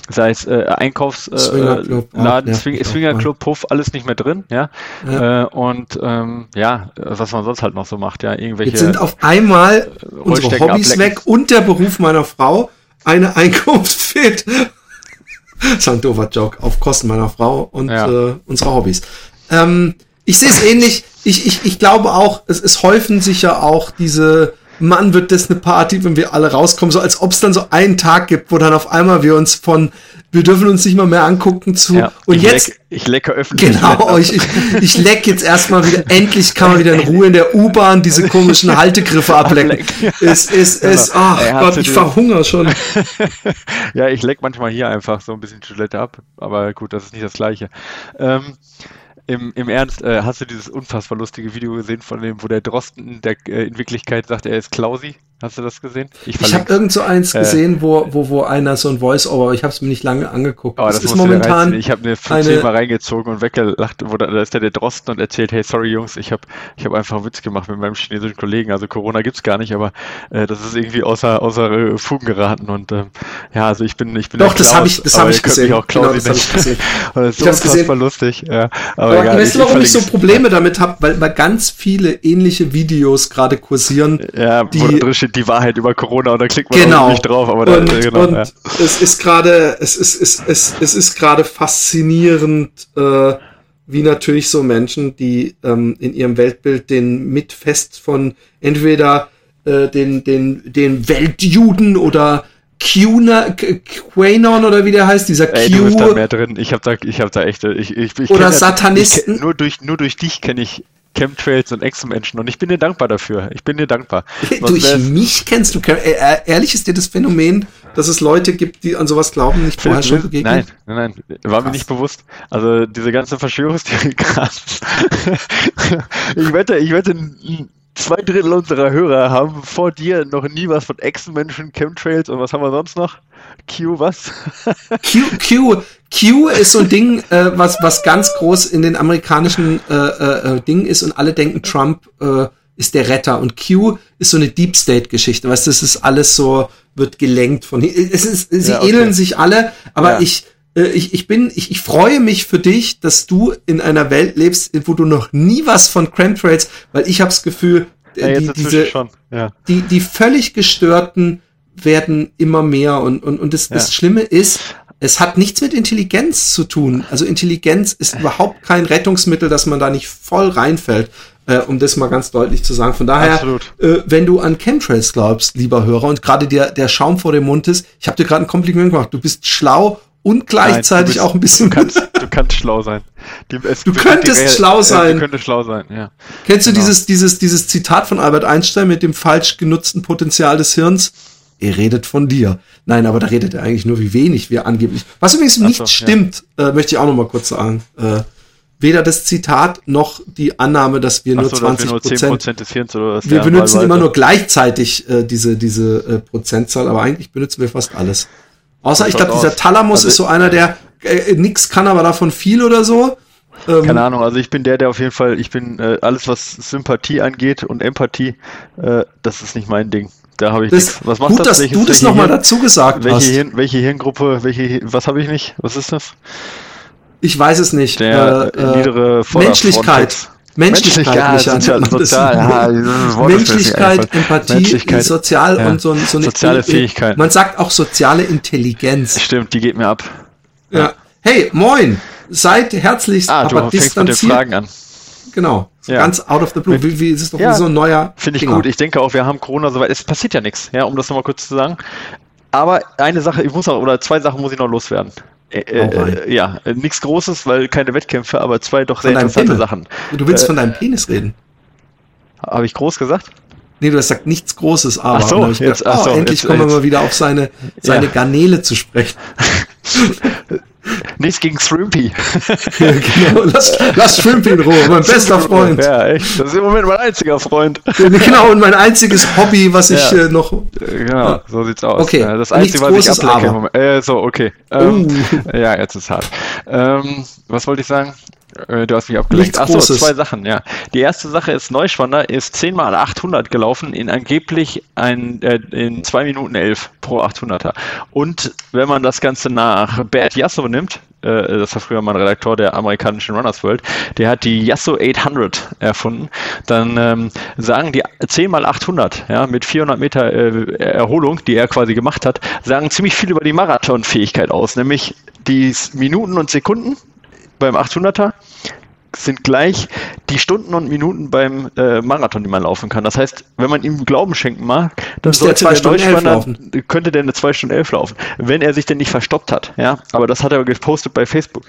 Speaker 2: sei es äh, Einkaufsladen, äh, ja, Swing, Swingerclub, Puff, alles nicht mehr drin, ja. ja. Äh, und ähm, ja, was man sonst halt noch so macht, ja, irgendwelche.
Speaker 1: Jetzt sind auf einmal unsere Hobbys ablecken. weg und der Beruf meiner Frau. Eine Einkunft fehlt. (laughs) das ist ein doofer Joke auf Kosten meiner Frau und äh, unserer Hobbys. Ähm, ich sehe es ähnlich. Ich, ich, ich glaube auch, es, es häufen sich ja auch diese, Mann, wird das eine Party, wenn wir alle rauskommen, so als ob es dann so einen Tag gibt, wo dann auf einmal wir uns von, wir dürfen uns nicht mal mehr angucken zu, ja,
Speaker 2: und ich jetzt, leck, ich lecke öffentlich.
Speaker 1: Genau, ich, ich, ich leck jetzt erstmal wieder, endlich kann man wieder in Ruhe in der U-Bahn diese komischen Haltegriffe ablecken. Es ist, es, ach Ey, Gott, ich verhungere schon. (laughs)
Speaker 2: ja, ich leck manchmal hier einfach so ein bisschen Toilette ab, aber gut, das ist nicht das Gleiche. Ähm, im, im Ernst, äh, hast du dieses unfassbar lustige Video gesehen von dem, wo der Drosten der, äh, in Wirklichkeit sagt, er ist Klausi? Hast du das gesehen?
Speaker 1: Ich, ich habe irgend so eins äh, gesehen, wo, wo, wo einer so ein Voice-Over, ich habe es mir nicht lange angeguckt.
Speaker 2: Aber das, das ist momentan. Ich habe mir 15 Mal reingezogen und weggelacht, wo da, da ist der, der Drosten und erzählt, hey, sorry Jungs, ich habe ich hab einfach Witz gemacht mit meinem chinesischen Kollegen. Also Corona gibt's gar nicht, aber äh, das ist irgendwie außer, außer äh, Fugen geraten. Und ähm, ja, also ich bin, ich bin
Speaker 1: Doch, das habe ich, das habe ich gesehen.
Speaker 2: Auch genau, das habe ich (laughs) gesehen. das ist ich so unfassbar lustig. Ja,
Speaker 1: aber, aber egal, weißt du, warum ich so Probleme (laughs) damit habe? Weil, weil ganz viele ähnliche Videos gerade kursieren.
Speaker 2: Ja, die, wo drin steht, die Wahrheit über Corona und da klickt man
Speaker 1: genau.
Speaker 2: nicht drauf. Aber
Speaker 1: und, da, genau, und ja. es ist gerade, es ist, es, es, es ist gerade faszinierend, äh, wie natürlich so Menschen, die ähm, in ihrem Weltbild den Mitfest von entweder äh, den, den, den Weltjuden oder QAnon Quanon oder wie der heißt, dieser
Speaker 2: Ey, Q. Du bist da mehr drin. Ich habe da, ich habe da echt, ich, ich, ich
Speaker 1: oder Satanisten.
Speaker 2: Ich, nur durch, nur durch dich kenne ich Chemtrails und Exomenschen und ich bin dir dankbar dafür. Ich bin dir dankbar. (laughs)
Speaker 1: Durch mich kennst du, äh, ehrlich ist dir das Phänomen, dass es Leute gibt, die an sowas glauben, nicht vorher schon
Speaker 2: begegnet? Nein, nein, nein, war Krass. mir nicht bewusst. Also diese ganze Verschwörungstheorie, (laughs) krass. ich wette, ich wette, zwei Drittel unserer Hörer haben vor dir noch nie was von Echsenmenschen, Chemtrails und was haben wir sonst noch? Q, was?
Speaker 1: Q, Q, Q ist so ein Ding, äh, was, was ganz groß in den amerikanischen äh, äh, äh, Dingen ist und alle denken, Trump äh, ist der Retter und Q ist so eine Deep State Geschichte, weißt du, das ist alles so, wird gelenkt von, es ist, sie ja, okay. ähneln sich alle, aber ja. ich, ich, ich bin, ich, ich freue mich für dich, dass du in einer Welt lebst, wo du noch nie was von Chemtrails, weil ich habe das Gefühl, ja, die, diese, ja. die, die völlig gestörten werden immer mehr und, und, und das, ja. das Schlimme ist, es hat nichts mit Intelligenz zu tun. Also Intelligenz ist (laughs) überhaupt kein Rettungsmittel, dass man da nicht voll reinfällt, äh, um das mal ganz deutlich zu sagen. Von daher, äh, wenn du an Chemtrails glaubst, lieber Hörer, und gerade der, der Schaum vor dem Mund ist, ich habe dir gerade ein Kompliment gemacht, du bist schlau und gleichzeitig Nein, bist, auch ein bisschen.
Speaker 2: Du kannst, (laughs) du kannst schlau sein.
Speaker 1: Die, du könntest die, schlau sein.
Speaker 2: Du könntest schlau sein, ja.
Speaker 1: Kennst genau. du dieses, dieses, dieses Zitat von Albert Einstein mit dem falsch genutzten Potenzial des Hirns? Er redet von dir. Nein, aber da redet er eigentlich nur, wie wenig wir angeblich. Was übrigens nicht so, stimmt, ja. äh, möchte ich auch noch mal kurz sagen. Äh, weder das Zitat noch die Annahme, dass wir Ach nur so, 20 wir nur Prozent
Speaker 2: des Hirns oder was.
Speaker 1: Wir benutzen immer nur gleichzeitig äh, diese diese äh, Prozentzahl, aber eigentlich benutzen wir fast alles. Außer, ich glaube, dieser Thalamus also, ist so einer, der äh, nix kann, aber davon viel oder so.
Speaker 2: Ähm, keine Ahnung, also ich bin der, der auf jeden Fall, ich bin äh, alles, was Sympathie angeht und Empathie, äh, das ist nicht mein Ding. Da habe ich
Speaker 1: nichts. Was macht gut, das? dass welche, du das nochmal dazu gesagt
Speaker 2: welche hast. Hirn, welche Hirngruppe, welche, was habe ich nicht? Was ist das?
Speaker 1: Ich weiß es nicht.
Speaker 2: Der äh, äh niedere
Speaker 1: Menschlichkeit. Menschlichkeit,
Speaker 2: ja, (laughs) sozial, sozial, ja,
Speaker 1: Menschlichkeit, Empathie, Menschlichkeit, sozial
Speaker 2: ja,
Speaker 1: und so, so
Speaker 2: eine soziale Fähigkeit.
Speaker 1: Man sagt auch soziale Intelligenz.
Speaker 2: Stimmt, die geht mir ab.
Speaker 1: Ja. Hey, moin. Seid herzlichst
Speaker 2: ah, aber du fängst mit den Fragen an.
Speaker 1: Genau. Ja. Ganz out of the blue. Wie, wie ist es doch ja, so ein neuer.
Speaker 2: Finde ich Dinger. gut. Ich denke auch, wir haben Corona soweit. Es passiert ja nichts, ja, um das nochmal kurz zu sagen. Aber eine Sache, ich muss noch, oder zwei Sachen muss ich noch loswerden. Äh, äh, ja, nichts Großes, weil keine Wettkämpfe, aber zwei doch sehr interessante Sachen.
Speaker 1: Du willst äh, von deinem Penis reden.
Speaker 2: Habe ich groß gesagt?
Speaker 1: Nee, du hast gesagt nichts Großes, aber
Speaker 2: ach so, jetzt,
Speaker 1: gedacht, ach so, oh, endlich jetzt, kommen wir mal wieder auf seine, seine ja. Garnele zu sprechen.
Speaker 2: Nichts gegen Shrimpy. (laughs)
Speaker 1: ja, genau, lass, lass Shrimpy in Ruhe, mein bester Freund.
Speaker 2: Ja, echt. Das ist im Moment mein einziger Freund.
Speaker 1: genau, und mein einziges Hobby, was ich ja. äh, noch.
Speaker 2: Genau, ja. so sieht's aus.
Speaker 1: Okay,
Speaker 2: das Einzige, was ich ablecke. Äh, so, okay. Ähm,
Speaker 1: uh. (laughs)
Speaker 2: Ja, jetzt ist hart. Ähm, was wollte ich sagen? Äh, du hast mich abgelenkt. Achso, zwei Sachen, ja. Die erste Sache ist, Neuschwander ist 10 mal 800 gelaufen in angeblich ein, äh, in 2 Minuten 11 pro 800er. Und wenn man das Ganze nach Bert Yasso nimmt, äh, das war früher mal ein Redakteur der amerikanischen Runners World, der hat die Yasso 800 erfunden, dann ähm, sagen die 10 mal 800, ja, mit 400 Meter äh, Erholung, die er quasi gemacht hat, sagen ziemlich viel über die Marathonfähigkeit aus, nämlich die Minuten und Sekunden, beim 800er sind gleich die Stunden und Minuten beim äh, Marathon, die man laufen kann. Das heißt, wenn man ihm Glauben schenken mag, dann sollte der, Deutschspanner, könnte der eine 2 Stunden 11 laufen, wenn er sich denn nicht verstoppt hat. Ja, aber das hat er gepostet bei Facebook.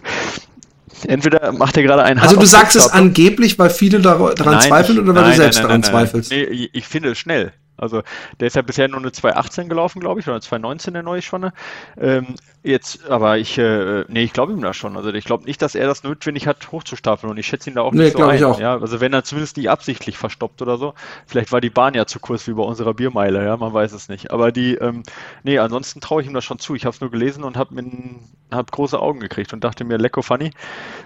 Speaker 2: Entweder macht er gerade einen
Speaker 1: Also du sagst es angeblich, weil viele daran nein, zweifeln oder weil nein, du selbst nein, daran zweifelst?
Speaker 2: Nee, ich finde es schnell. Also der ist ja bisher nur eine 2.18 gelaufen, glaube ich, oder eine 2.19 der neue Schwanne. Ähm, jetzt, aber ich, äh, nee, ich glaube ihm da schon. Also ich glaube nicht, dass er das notwendig hat, hochzustapeln und ich schätze ihn da auch
Speaker 1: nee, nicht so ein. Ich auch.
Speaker 2: Ja, also wenn er zumindest nicht absichtlich verstoppt oder so. Vielleicht war die Bahn ja zu kurz wie bei unserer Biermeile, ja, man weiß es nicht. Aber die, ähm, nee, ansonsten traue ich ihm das schon zu. Ich habe es nur gelesen und habe hab große Augen gekriegt und dachte mir, lecko funny,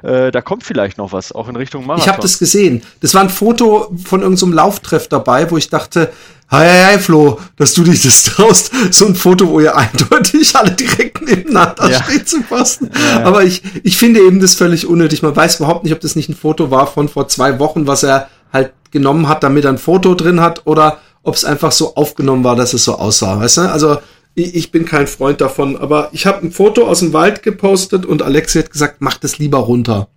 Speaker 2: äh, da kommt vielleicht noch was, auch in Richtung Marathon.
Speaker 1: Ich habe das gesehen. Das war ein Foto von irgendeinem so Lauftreff dabei, wo ich dachte, Hi, hi, hi, Flo, dass du dich das traust, so ein Foto, wo ihr eindeutig alle direkt nebeneinander ja. steht zu posten. Ja, ja. Aber ich, ich finde eben das völlig unnötig. Man weiß überhaupt nicht, ob das nicht ein Foto war von vor zwei Wochen, was er halt genommen hat, damit er ein Foto drin hat, oder ob es einfach so aufgenommen war, dass es so aussah, weißt du? Also ich, ich bin kein Freund davon, aber ich habe ein Foto aus dem Wald gepostet und Alexi hat gesagt, mach das lieber runter.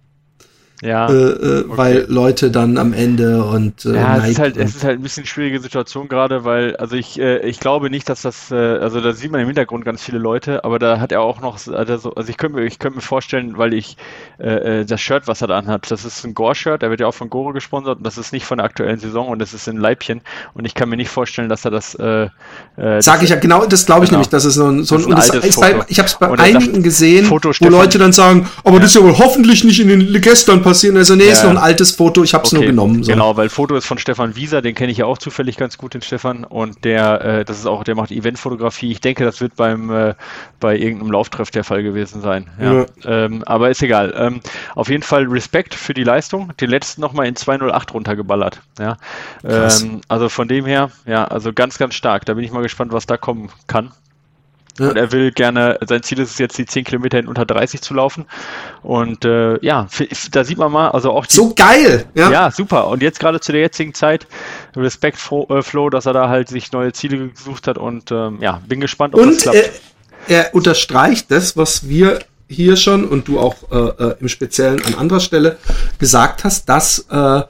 Speaker 2: Ja.
Speaker 1: Äh, äh, okay. Weil Leute dann am Ende und
Speaker 2: äh, ja, es ist halt, es ist halt ein bisschen schwierige Situation gerade, weil also ich äh, ich glaube nicht, dass das äh, also da sieht man im Hintergrund ganz viele Leute, aber da hat er auch noch also, also ich könnte mir ich könnte mir vorstellen, weil ich äh, das Shirt, was er da anhat, das ist ein Gore-Shirt, der wird ja auch von Gore gesponsert und das ist nicht von der aktuellen Saison und das ist in Leibchen und ich kann mir nicht vorstellen, dass er das äh,
Speaker 1: äh sag ich ja genau, das glaube ich genau. nämlich, dass es so ein so ein, ein altes Foto. ich habe es bei einigen sagt, gesehen, Foto wo Leute dann sagen, aber ja. das ist ja wohl hoffentlich nicht in den gestern passieren. Also nee, ja. ist nur ein altes Foto, ich habe es okay. nur genommen.
Speaker 2: So. Genau, weil Foto ist von Stefan Wieser, den kenne ich ja auch zufällig ganz gut, den Stefan. Und der, äh, das ist auch, der macht Eventfotografie. Ich denke, das wird beim äh, bei irgendeinem Lauftreff der Fall gewesen sein. Ja. ja. Ähm, aber ist egal. Ähm, auf jeden Fall Respekt für die Leistung. Den letzten nochmal in 208 runtergeballert. Ja. Ähm, also von dem her, ja, also ganz, ganz stark. Da bin ich mal gespannt, was da kommen kann. Ja. Und er will gerne, sein Ziel ist es jetzt, die 10 Kilometer in unter 30 zu laufen. Und äh, ja, da sieht man mal, also auch
Speaker 1: die, So geil!
Speaker 2: Ja. ja, super. Und jetzt gerade zu der jetzigen Zeit, Respekt äh, Flo, dass er da halt sich neue Ziele gesucht hat und ähm, ja, bin gespannt,
Speaker 1: ob und, das klappt. Äh, er unterstreicht das, was wir hier schon und du auch äh, äh im Speziellen an anderer Stelle gesagt hast, dass äh,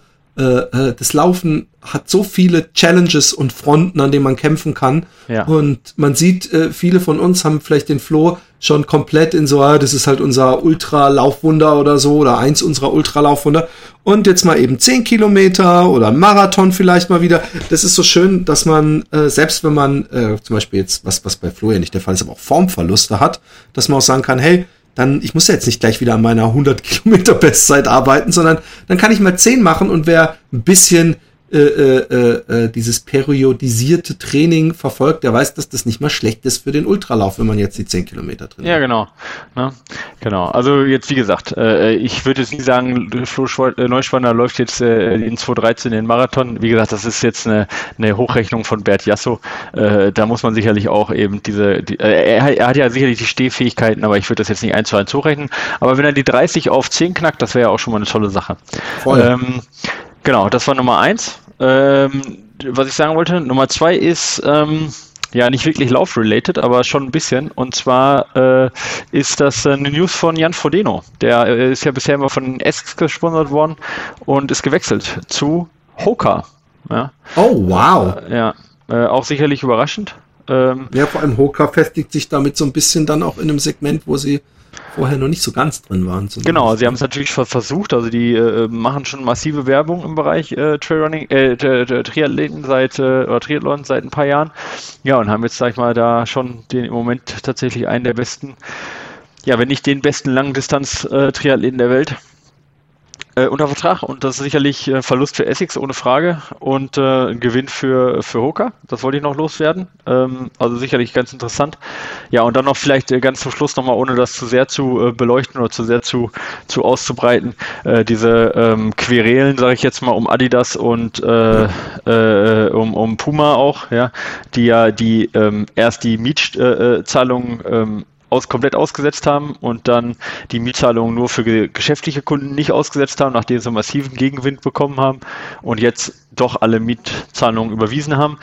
Speaker 1: äh, äh, das Laufen hat so viele Challenges und Fronten, an denen man kämpfen kann. Ja. Und man sieht, äh, viele von uns haben vielleicht den Flo schon komplett in so, ah, das ist halt unser Ultra-Laufwunder oder so, oder eins unserer Ultra-Laufwunder. Und jetzt mal eben zehn Kilometer oder Marathon vielleicht mal wieder. Das ist so schön, dass man, äh, selbst wenn man äh, zum Beispiel jetzt, was, was bei Flo ja nicht der Fall ist, aber auch Formverluste hat, dass man auch sagen kann, hey, dann, ich muss ja jetzt nicht gleich wieder an meiner 100 Kilometer Bestzeit arbeiten, sondern dann kann ich mal 10 machen und wer ein bisschen äh, äh, äh, dieses periodisierte Training verfolgt, der weiß, dass das nicht mal schlecht ist für den Ultralauf, wenn man jetzt die 10 Kilometer
Speaker 2: trainiert. Ja, genau. Ne? Genau. Also jetzt, wie gesagt, äh, ich würde jetzt nicht sagen, Flo äh, Neuschwander läuft jetzt in 2013 den Marathon. Wie gesagt, das ist jetzt eine, eine Hochrechnung von Bert Jasso. Da muss man sicherlich auch eben diese, die, er, er, hat ja sicherlich die Stehfähigkeiten, aber ich würde das jetzt nicht eins zu eins hochrechnen. Aber wenn er die 30 auf 10 knackt, das wäre ja auch schon mal eine tolle Sache. Voll. Ähm, Genau, das war Nummer eins. Ähm, was ich sagen wollte, Nummer zwei ist, ähm, ja, nicht wirklich Lauf-related, aber schon ein bisschen. Und zwar äh, ist das eine News von Jan Frodeno. Der äh, ist ja bisher immer von Essex gesponsert worden und ist gewechselt zu Hoka.
Speaker 1: Ja. Oh, wow.
Speaker 2: Äh, ja, äh, auch sicherlich überraschend.
Speaker 1: Ähm, ja, vor allem Hoka festigt sich damit so ein bisschen dann auch in einem Segment, wo sie vorher noch nicht so ganz drin waren.
Speaker 2: Genau, sie haben es natürlich versucht, also die äh, machen schon massive Werbung im Bereich äh, Trailrunning, äh, Triathleten seit äh, oder Triathlon seit ein paar Jahren. Ja, und haben jetzt, sag ich mal, da schon den im Moment tatsächlich einen der besten, ja, wenn nicht den besten Langdistanz-Triathleten äh, der Welt äh, unter Vertrag und das ist sicherlich äh, Verlust für Essex ohne Frage und äh, ein Gewinn für, für Hoka. Das wollte ich noch loswerden. Ähm, also sicherlich ganz interessant. Ja, und dann noch vielleicht äh, ganz zum Schluss nochmal, ohne das zu sehr zu äh, beleuchten oder zu sehr zu, zu auszubreiten, diese ähm, Querelen, sage ich jetzt mal, um Adidas und um, um Puma auch, ja, die ja die ähm, erst die Mietzahlungen ähm, aus, komplett ausgesetzt haben und dann die Mietzahlungen nur für ge geschäftliche Kunden nicht ausgesetzt haben, nachdem sie massiven Gegenwind bekommen haben und jetzt doch alle Mietzahlungen überwiesen haben.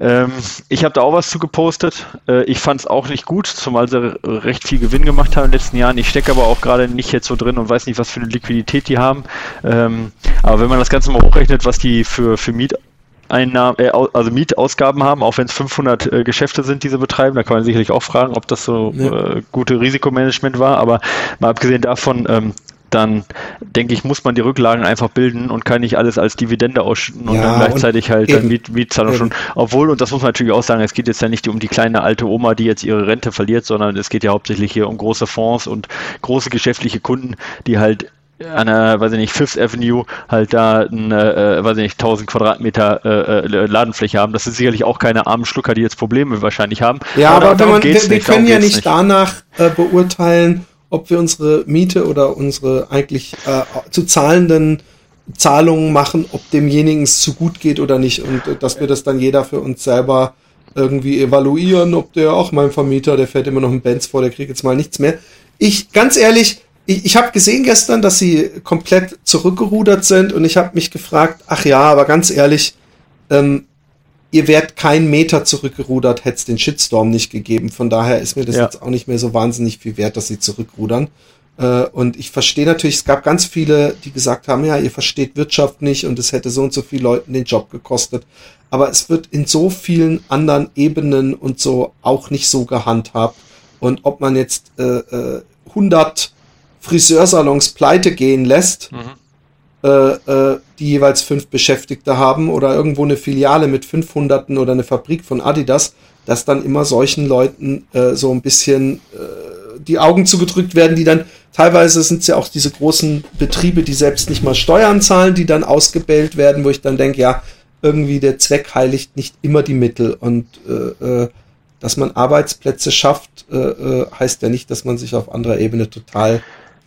Speaker 2: Ähm, ich habe da auch was zu gepostet. Äh, ich fand es auch nicht gut, zumal sie recht viel Gewinn gemacht haben in den letzten Jahren. Ich stecke aber auch gerade nicht jetzt so drin und weiß nicht, was für eine Liquidität die haben. Ähm, aber wenn man das Ganze mal hochrechnet, was die für, für Miet Einnahmen, äh, also Mietausgaben haben, auch wenn es 500 äh, Geschäfte sind, die sie betreiben. Da kann man sicherlich auch fragen, ob das so ja. äh, gute Risikomanagement war. Aber mal abgesehen davon, ähm, dann denke ich, muss man die Rücklagen einfach bilden und kann nicht alles als Dividende ausschütten und ja, dann gleichzeitig halt dann Miet, Mietzahlung schon. Obwohl, und das muss man natürlich auch sagen, es geht jetzt ja nicht um die kleine alte Oma, die jetzt ihre Rente verliert, sondern es geht ja hauptsächlich hier um große Fonds und große geschäftliche Kunden, die halt an der, weiß ich nicht, Fifth Avenue halt da, eine, äh, weiß ich nicht, 1000 Quadratmeter äh, äh, Ladenfläche haben. Das sind sicherlich auch keine armen Schlucker, die jetzt Probleme wahrscheinlich haben.
Speaker 1: Ja, aber, aber man, wir, wir können ja nicht, nicht. danach äh, beurteilen, ob wir unsere Miete oder unsere eigentlich äh, zu zahlenden Zahlungen machen, ob demjenigen es zu gut geht oder nicht und äh, dass wir das dann jeder für uns selber irgendwie evaluieren, ob der auch mein Vermieter, der fährt immer noch ein Benz vor, der kriegt jetzt mal nichts mehr. Ich, ganz ehrlich, ich, ich habe gesehen gestern, dass sie komplett zurückgerudert sind und ich habe mich gefragt, ach ja, aber ganz ehrlich, ähm, ihr wärt keinen Meter zurückgerudert, hätte es den Shitstorm nicht gegeben. Von daher ist mir das ja. jetzt auch nicht mehr so wahnsinnig viel wert, dass sie zurückrudern. Äh, und ich verstehe natürlich, es gab ganz viele, die gesagt haben, ja, ihr versteht Wirtschaft nicht und es hätte so und so viel Leuten den Job gekostet. Aber es wird in so vielen anderen Ebenen und so auch nicht so gehandhabt. Und ob man jetzt äh, äh, 100 Friseursalons pleite gehen lässt, mhm. äh, äh, die jeweils fünf Beschäftigte haben oder irgendwo eine Filiale mit 500 oder eine Fabrik von Adidas, dass dann immer solchen Leuten äh, so ein bisschen äh, die Augen zugedrückt werden, die dann teilweise sind es ja auch diese großen Betriebe, die selbst nicht mal Steuern zahlen, die dann ausgebellt werden, wo ich dann denke, ja, irgendwie der Zweck heiligt nicht immer die Mittel und äh, äh, dass man Arbeitsplätze schafft, heißt ja nicht, dass man sich auf anderer Ebene total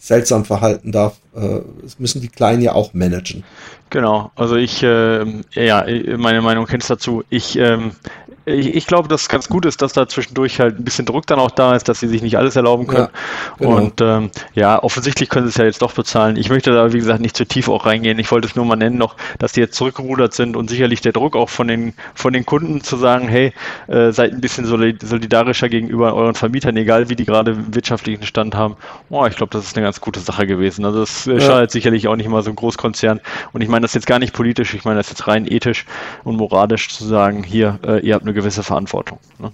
Speaker 1: seltsam verhalten darf. Äh, das müssen die Kleinen ja auch managen.
Speaker 2: Genau, also ich, äh, ja, meine Meinung kennst dazu. Ich, ähm, ich, ich, glaube, dass es ganz gut ist, dass da zwischendurch halt ein bisschen Druck dann auch da ist, dass sie sich nicht alles erlauben können. Ja, genau. Und ähm, ja, offensichtlich können sie es ja jetzt doch bezahlen. Ich möchte da, wie gesagt, nicht zu tief auch reingehen. Ich wollte es nur mal nennen noch, dass die jetzt zurückgerudert sind und sicherlich der Druck auch von den, von den Kunden zu sagen, hey, äh, seid ein bisschen solidarischer gegenüber euren Vermietern, egal wie die gerade wirtschaftlichen Stand haben. Oh, ich glaube, das ist eine ganz gute Sache gewesen. Also es äh, schadet ja. sicherlich auch nicht mal so ein Großkonzern. Und ich meine das jetzt gar nicht politisch, ich meine das jetzt rein ethisch und moralisch zu sagen, hier, äh, ihr habt eine gewisse Verantwortung. Ne?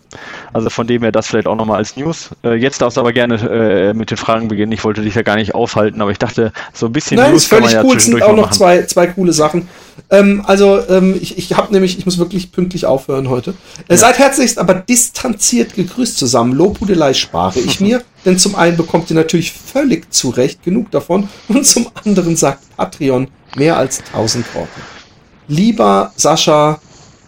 Speaker 2: Also von dem her das vielleicht auch nochmal als News. Äh, jetzt darfst du aber gerne äh, mit den Fragen beginnen. Ich wollte dich ja gar nicht aufhalten, aber ich dachte, so ein bisschen
Speaker 1: Nein, News ist völlig man ja cool. Es sind auch noch zwei, zwei coole Sachen. Ähm, also ähm, ich, ich habe nämlich, ich muss wirklich pünktlich aufhören heute. Äh, ja. Seid herzlichst, aber distanziert gegrüßt zusammen. Lobhudelei spare ich mir, (laughs) denn zum einen bekommt ihr natürlich völlig zu Recht genug davon und zum anderen sagt Patreon mehr als 1000 Worte. Lieber Sascha,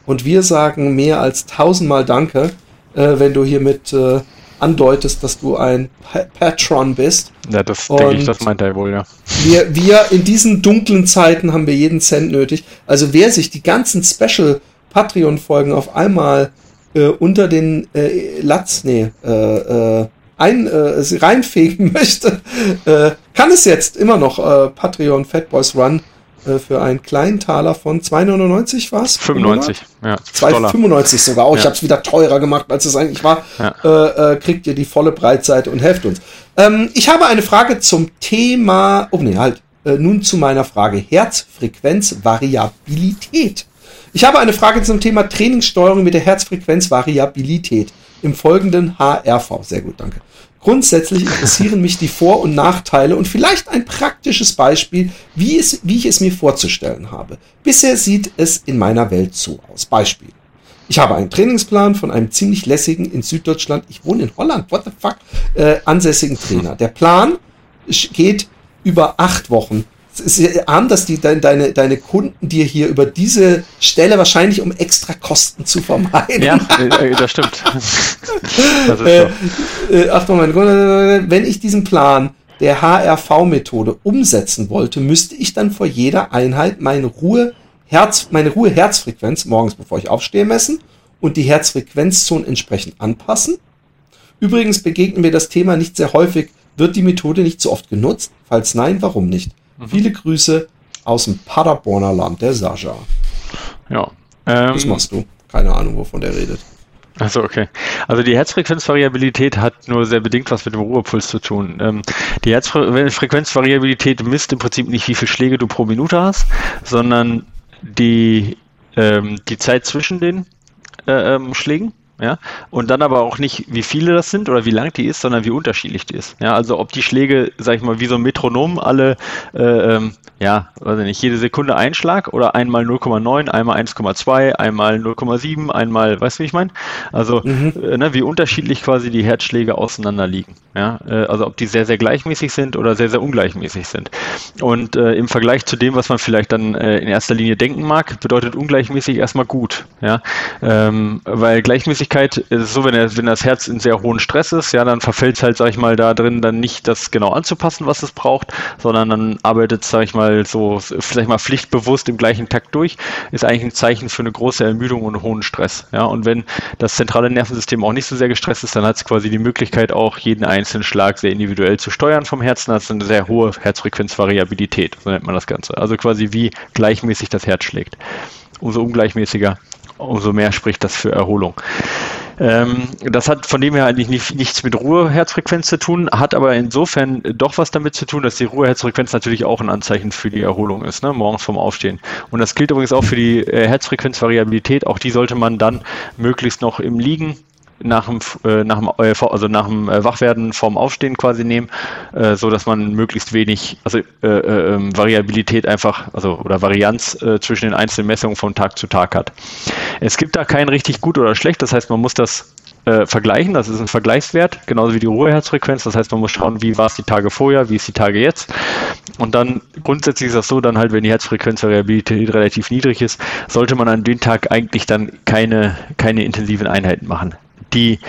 Speaker 1: und wir sagen mehr als tausendmal Danke, äh, wenn du hiermit äh, andeutest, dass du ein pa Patron bist.
Speaker 2: Ja, das denke ich, das meint er wohl, ja.
Speaker 1: Wir, wir in diesen dunklen Zeiten haben wir jeden Cent nötig. Also wer sich die ganzen Special Patreon-Folgen auf einmal äh, unter den äh, Latz, nee, äh, äh, ein, äh, reinfegen (laughs) möchte, äh, kann es jetzt immer noch äh, Patreon Fatboys Run äh, für einen kleinen Taler von 2,99 war es?
Speaker 2: 95,
Speaker 1: ja. 2,95 sogar. Oh, ja. ich habe es wieder teurer gemacht, als es eigentlich war. Ja. Äh, äh, kriegt ihr die volle Breitseite und helft uns. Ähm, ich habe eine Frage zum Thema, oh nee, halt, äh, nun zu meiner Frage Herzfrequenzvariabilität. Ich habe eine Frage zum Thema Trainingssteuerung mit der Herzfrequenzvariabilität. Im folgenden HRV. Sehr gut, danke. Grundsätzlich interessieren mich die Vor- und Nachteile und vielleicht ein praktisches Beispiel, wie, es, wie ich es mir vorzustellen habe. Bisher sieht es in meiner Welt so aus. Beispiel. Ich habe einen Trainingsplan von einem ziemlich lässigen in Süddeutschland, ich wohne in Holland, what the fuck, äh, ansässigen Trainer. Der Plan geht über acht Wochen es ist arm, dass die, deine, deine, deine Kunden dir hier über diese Stelle wahrscheinlich um extra Kosten zu vermeiden. Ja,
Speaker 2: äh, das stimmt. (laughs)
Speaker 1: das äh, äh, Achtung, mein Gott, wenn ich diesen Plan der HRV-Methode umsetzen wollte, müsste ich dann vor jeder Einheit meine Ruhe, Herz, meine Ruhe-Herzfrequenz morgens, bevor ich aufstehe, messen und die Herzfrequenzzone entsprechend anpassen. Übrigens begegnen mir das Thema nicht sehr häufig. Wird die Methode nicht so oft genutzt? Falls nein, warum nicht? Mhm. Viele Grüße aus dem Paderborner Land, der Sascha.
Speaker 2: Ja.
Speaker 1: Ähm, Was machst du? Keine Ahnung, wovon der redet.
Speaker 2: Also okay. Also die Herzfrequenzvariabilität hat nur sehr bedingt was mit dem Ruhepuls zu tun. Ähm, die Herzfrequenzvariabilität misst im Prinzip nicht, wie viele Schläge du pro Minute hast, sondern die, ähm, die Zeit zwischen den äh, ähm, Schlägen ja, und dann aber auch nicht, wie viele das sind oder wie lang die ist, sondern wie unterschiedlich die ist. Ja, also ob die Schläge, sag ich mal, wie so ein Metronom alle, äh, ähm, ja, weiß ich nicht, jede Sekunde Einschlag oder einmal 0,9, einmal 1,2, einmal 0,7, einmal, weißt du, wie ich meine? Also, mhm. äh, ne, wie unterschiedlich quasi die Herzschläge auseinander liegen. Ja, äh, also ob die sehr, sehr gleichmäßig sind oder sehr, sehr ungleichmäßig sind. Und äh, im Vergleich zu dem, was man vielleicht dann äh, in erster Linie denken mag, bedeutet ungleichmäßig erstmal gut. Ja, ähm, weil gleichmäßig Geschwindigkeit ist so, wenn, er, wenn das Herz in sehr hohen Stress ist, ja, dann verfällt es halt, sag ich mal, da drin dann nicht das genau anzupassen, was es braucht, sondern dann arbeitet, sag ich mal, so vielleicht mal pflichtbewusst im gleichen Takt durch, ist eigentlich ein Zeichen für eine große Ermüdung und hohen Stress. Ja, und wenn das zentrale Nervensystem auch nicht so sehr gestresst ist, dann hat es quasi die Möglichkeit, auch jeden einzelnen Schlag sehr individuell zu steuern vom Herzen, hat eine sehr hohe Herzfrequenzvariabilität, so nennt man das Ganze. Also quasi wie gleichmäßig das Herz schlägt. Umso ungleichmäßiger, umso mehr spricht das für Erholung. Ähm, das hat von dem her eigentlich nicht, nichts mit Ruheherzfrequenz zu tun, hat aber insofern doch was damit zu tun, dass die Ruheherzfrequenz natürlich auch ein Anzeichen für die Erholung ist, ne? morgens vorm Aufstehen. Und das gilt übrigens auch für die äh, Herzfrequenzvariabilität. Auch die sollte man dann möglichst noch im Liegen nach dem, äh, nach dem, äh, also nach dem äh, Wachwerden vorm Aufstehen quasi nehmen, äh, so dass man möglichst wenig, also äh, äh, ähm, Variabilität einfach, also oder Varianz zwischen den einzelnen Messungen von Tag zu Tag hat. Es gibt da kein richtig gut oder schlecht, das heißt, man muss das äh, vergleichen. Das ist ein Vergleichswert, genauso wie die Ruheherzfrequenz. Das heißt, man muss schauen, wie war es die Tage vorher, wie ist die Tage jetzt. Und dann grundsätzlich ist das so, dann halt, wenn die Herzfrequenzvariabilität relativ niedrig ist, sollte man an dem Tag eigentlich dann keine, keine intensiven Einheiten machen die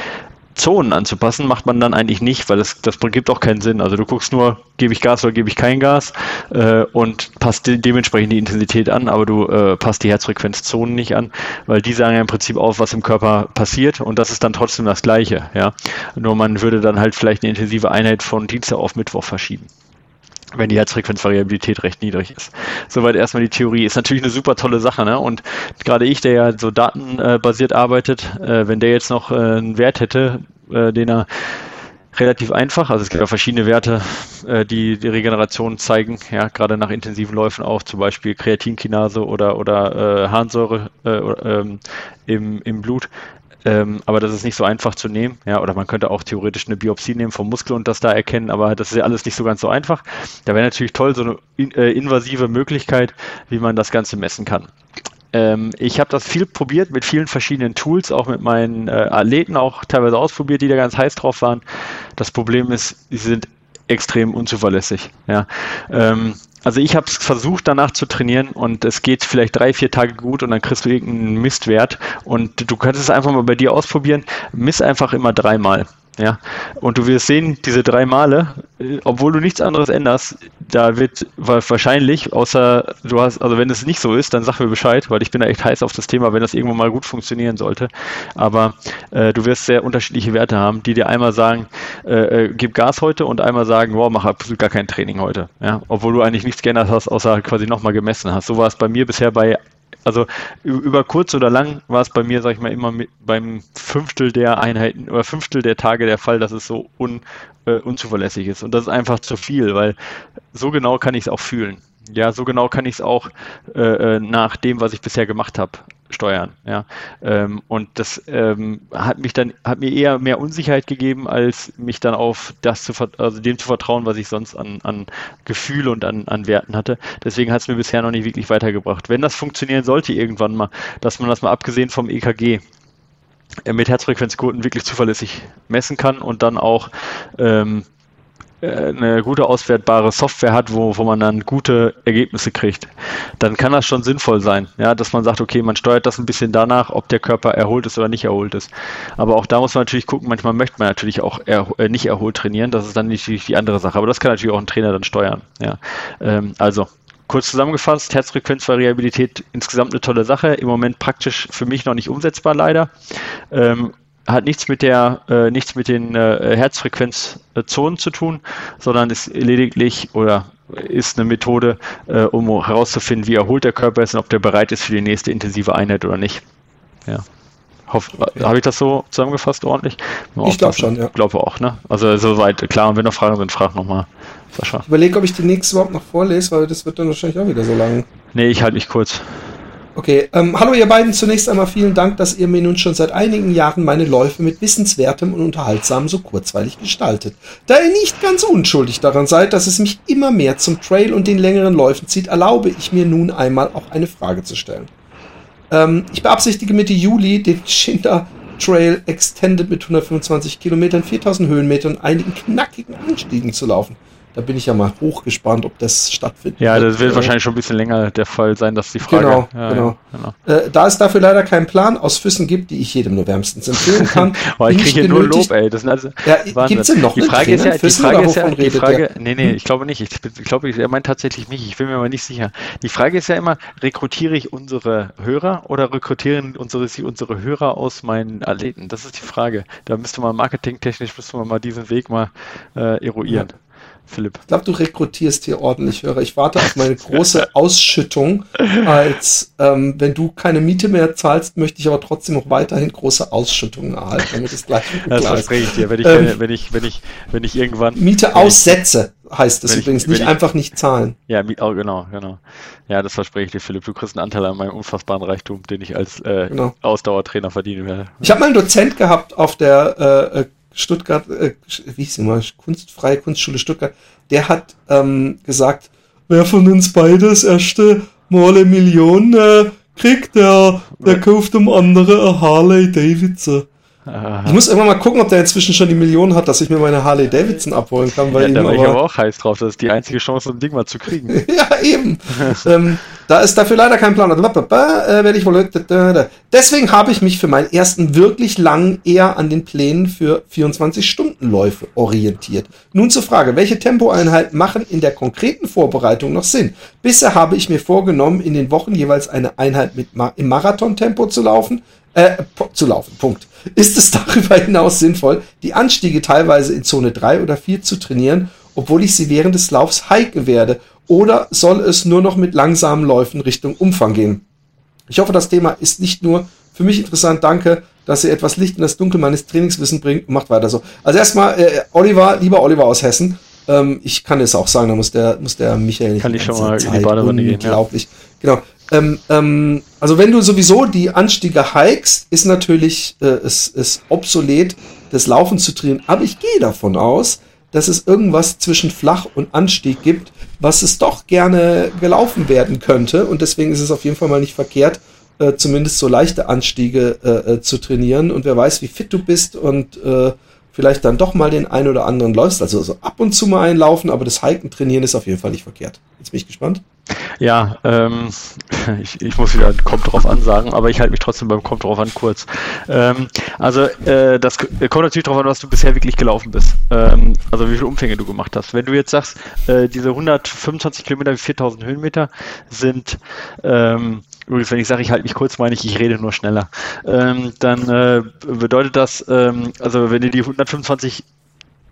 Speaker 2: Zonen anzupassen, macht man dann eigentlich nicht, weil das, das gibt auch keinen Sinn. Also du guckst nur, gebe ich Gas oder gebe ich kein Gas äh, und passt de dementsprechend die Intensität an, aber du äh, passt die Herzfrequenzzonen nicht an, weil die sagen ja im Prinzip auf, was im Körper passiert und das ist dann trotzdem das Gleiche. Ja? Nur man würde dann halt vielleicht eine intensive Einheit von Dienstag auf Mittwoch verschieben wenn die Herzfrequenzvariabilität recht niedrig ist. Soweit erstmal die Theorie. Ist natürlich eine super tolle Sache, ne? Und gerade ich, der ja so datenbasiert arbeitet, äh, wenn der jetzt noch äh, einen Wert hätte, äh, den er relativ einfach, also es gibt ja verschiedene Werte, die die Regeneration zeigen, ja, gerade nach intensiven Läufen auch, zum Beispiel Kreatinkinase oder, oder Harnsäure ähm, im, im Blut. Ähm, aber das ist nicht so einfach zu nehmen. Ja, oder man könnte auch theoretisch eine Biopsie nehmen vom Muskel und das da erkennen, aber das ist ja alles nicht so ganz so einfach. Da wäre natürlich toll, so eine in, äh, invasive Möglichkeit, wie man das Ganze messen kann. Ähm, ich habe das viel probiert mit vielen verschiedenen Tools, auch mit meinen äh, Athleten auch teilweise ausprobiert, die da ganz heiß drauf waren. Das Problem ist, sie sind extrem unzuverlässig. Ja. Ähm, also ich habe es versucht danach zu trainieren und es geht vielleicht drei, vier Tage gut und dann kriegst du irgendeinen Mistwert und du könntest es einfach mal bei dir ausprobieren. Miss einfach immer dreimal. Ja, und du wirst sehen, diese drei Male, äh, obwohl du nichts anderes änderst, da wird wahrscheinlich, außer du hast, also wenn es nicht so ist, dann sag mir Bescheid, weil ich bin da echt heiß auf das Thema, wenn das irgendwo mal gut funktionieren sollte. Aber äh, du wirst sehr unterschiedliche Werte haben, die dir einmal sagen, äh, äh, gib Gas heute und einmal sagen, wow, mach absolut gar kein Training heute. Ja, obwohl du eigentlich nichts geändert hast, außer quasi nochmal gemessen hast. So war es bei mir bisher bei also über kurz oder lang war es bei mir, sag ich mal, immer mit, beim Fünftel der Einheiten oder Fünftel der Tage der Fall, dass es so un, äh, unzuverlässig ist. Und das ist einfach zu viel, weil so genau kann ich es auch fühlen. Ja, so genau kann ich es auch äh, äh, nach dem, was ich bisher gemacht habe, steuern. Ja, ähm, und das ähm, hat mich dann hat mir eher mehr Unsicherheit gegeben, als mich dann auf das zu also dem zu vertrauen, was ich sonst an, an Gefühl und an, an Werten hatte. Deswegen hat es mir bisher noch nicht wirklich weitergebracht. Wenn das funktionieren sollte irgendwann mal, dass man das mal abgesehen vom EKG äh, mit Herzfrequenzquoten wirklich zuverlässig messen kann und dann auch ähm, äh, eine gute auswertbare Software hat, wo, wo man dann gute Ergebnisse kriegt, dann kann das schon sinnvoll sein, ja, dass man sagt, okay, man steuert das ein bisschen danach, ob der Körper erholt ist oder nicht erholt ist. Aber auch da muss man natürlich gucken, manchmal möchte man natürlich auch er, äh, nicht erholt trainieren, das ist dann die, die andere Sache, aber das kann natürlich auch ein Trainer dann steuern. Ja. Ähm, also kurz zusammengefasst, Herzfrequenzvariabilität insgesamt eine tolle Sache, im Moment praktisch für mich noch nicht umsetzbar leider. Ähm, hat nichts mit der, äh, nichts mit den äh, Herzfrequenzzonen zu tun, sondern ist lediglich oder ist eine Methode, äh, um herauszufinden, wie erholt der Körper ist und ob der bereit ist für die nächste intensive Einheit oder nicht. Ja. Hoff, ja. Habe ich das so zusammengefasst ordentlich?
Speaker 1: Ich glaube schon, ja.
Speaker 2: Glaube auch, ne? Also soweit, klar, und wenn noch Fragen sind, frag nochmal.
Speaker 1: Sascha. Ich überlege, ob ich die nächste überhaupt noch vorlese, weil das wird dann wahrscheinlich auch wieder so lang.
Speaker 2: Nee, ich halte mich kurz.
Speaker 1: Okay, ähm, hallo ihr beiden. Zunächst einmal vielen Dank, dass ihr mir nun schon seit einigen Jahren meine Läufe mit Wissenswertem und Unterhaltsamem so kurzweilig gestaltet. Da ihr nicht ganz unschuldig daran seid, dass es mich immer mehr zum Trail und den längeren Läufen zieht, erlaube ich mir nun einmal auch eine Frage zu stellen. Ähm, ich beabsichtige Mitte Juli den Shinda Trail Extended mit 125 Kilometern, 4000 Höhenmetern und einigen knackigen Anstiegen zu laufen. Da bin ich ja mal hochgespannt, ob das stattfindet.
Speaker 2: Ja, das wird äh, wahrscheinlich schon ein bisschen länger der Fall sein, dass die Frage.
Speaker 1: Genau, ja, genau. Ja, genau. Äh, da es dafür leider keinen Plan aus Füssen gibt, die ich jedem nur wärmstens empfehlen kann. (laughs)
Speaker 2: Boah, ich kriege hier nur Lob, ey. Das sind also,
Speaker 1: ja, gibt's denn noch
Speaker 2: die Frage ist ja, die Frage ist ja, die Frage, nee, nee, hm? ich glaube nicht. Ich, ich glaube, er meint tatsächlich mich. Ich bin mir aber nicht sicher. Die Frage ist ja immer, rekrutiere ich unsere Hörer oder rekrutieren unsere, unsere Hörer aus meinen Athleten? Das ist die Frage. Da müsste man marketingtechnisch, müsste man mal diesen Weg mal äh, eruieren. Ja.
Speaker 1: Philipp. Ich glaube, du rekrutierst hier ordentlich Hörer. Ich warte auf meine große Ausschüttung, als ähm, wenn du keine Miete mehr zahlst, möchte ich aber trotzdem noch weiterhin große Ausschüttungen erhalten, damit es gleich
Speaker 2: Das verspreche ich dir, wenn ich, ähm, wenn ich, wenn ich, wenn ich irgendwann
Speaker 1: Miete aussetze, heißt es übrigens, ich, nicht ich, einfach nicht zahlen.
Speaker 2: Ja, oh, genau, genau. Ja, das verspreche ich dir, Philipp. Du kriegst einen Anteil an meinem unfassbaren Reichtum, den ich als äh, genau. Ausdauertrainer verdienen werde.
Speaker 1: Ich habe mal einen Dozent gehabt auf der äh, äh Stuttgart, äh, wie hieß immer, Kunstfreie Kunstschule Stuttgart, der hat ähm, gesagt, wer von uns beide das erste Mal eine Million äh, kriegt, der, der kauft um andere eine Harley Davidson. Aha. Ich muss irgendwann mal gucken, ob der inzwischen schon die Millionen hat, dass ich mir meine Harley Davidson abholen kann.
Speaker 2: Weil ja, da bin ich aber auch heiß drauf. Das ist die einzige Chance, um ein Ding mal zu kriegen. (laughs)
Speaker 1: ja, eben. (laughs) ähm, da ist dafür leider kein Plan. Äh, werde ich wohl. Deswegen habe ich mich für meinen ersten wirklich langen eher an den Plänen für 24-Stunden-Läufe orientiert. Nun zur Frage, welche Tempoeinheiten machen in der konkreten Vorbereitung noch Sinn? Bisher habe ich mir vorgenommen, in den Wochen jeweils eine Einheit mit Ma im Marathontempo zu laufen, äh, zu laufen. Punkt. Ist es (laughs) darüber hinaus sinnvoll, die Anstiege teilweise in Zone 3 oder 4 zu trainieren, obwohl ich sie während des Laufs hiken werde? Oder soll es nur noch mit langsamen Läufen Richtung Umfang gehen? Ich hoffe, das Thema ist nicht nur für mich interessant. Danke, dass ihr etwas Licht in das Dunkel meines Trainingswissen bringt. Macht weiter so. Also erstmal, äh, Oliver, lieber Oliver aus Hessen. Ähm, ich kann es auch sagen, da muss der, muss der Michael nicht.
Speaker 2: Kann ich schon mal Zeit in die Badewanne
Speaker 1: gehen. Unglaublich. Ja. Genau. Ähm, ähm, also wenn du sowieso die Anstiege hikest, ist natürlich äh, es, es obsolet, das Laufen zu trainieren. Aber ich gehe davon aus, dass es irgendwas zwischen Flach und Anstieg gibt, was es doch gerne gelaufen werden könnte. Und deswegen ist es auf jeden Fall mal nicht verkehrt, äh, zumindest so leichte Anstiege äh, äh zu trainieren. Und wer weiß, wie fit du bist und äh, vielleicht dann doch mal den einen oder anderen läufst. Also so ab und zu mal einlaufen, aber das Hiken trainieren ist auf jeden Fall nicht verkehrt. Jetzt bin ich gespannt.
Speaker 2: Ja, ähm, (laughs) ich, ich muss wieder kommt drauf an sagen, aber ich halte mich trotzdem beim kommt drauf an kurz. Ähm, also äh, das kommt natürlich drauf an, was du bisher wirklich gelaufen bist. Ähm, also wie viele Umfänge du gemacht hast. Wenn du jetzt sagst, äh, diese 125 Kilometer wie 4000 Höhenmeter sind ähm, Übrigens, wenn ich sage, ich halte mich kurz, meine ich, ich rede nur schneller. Ähm, dann äh, bedeutet das, ähm, also wenn du die 125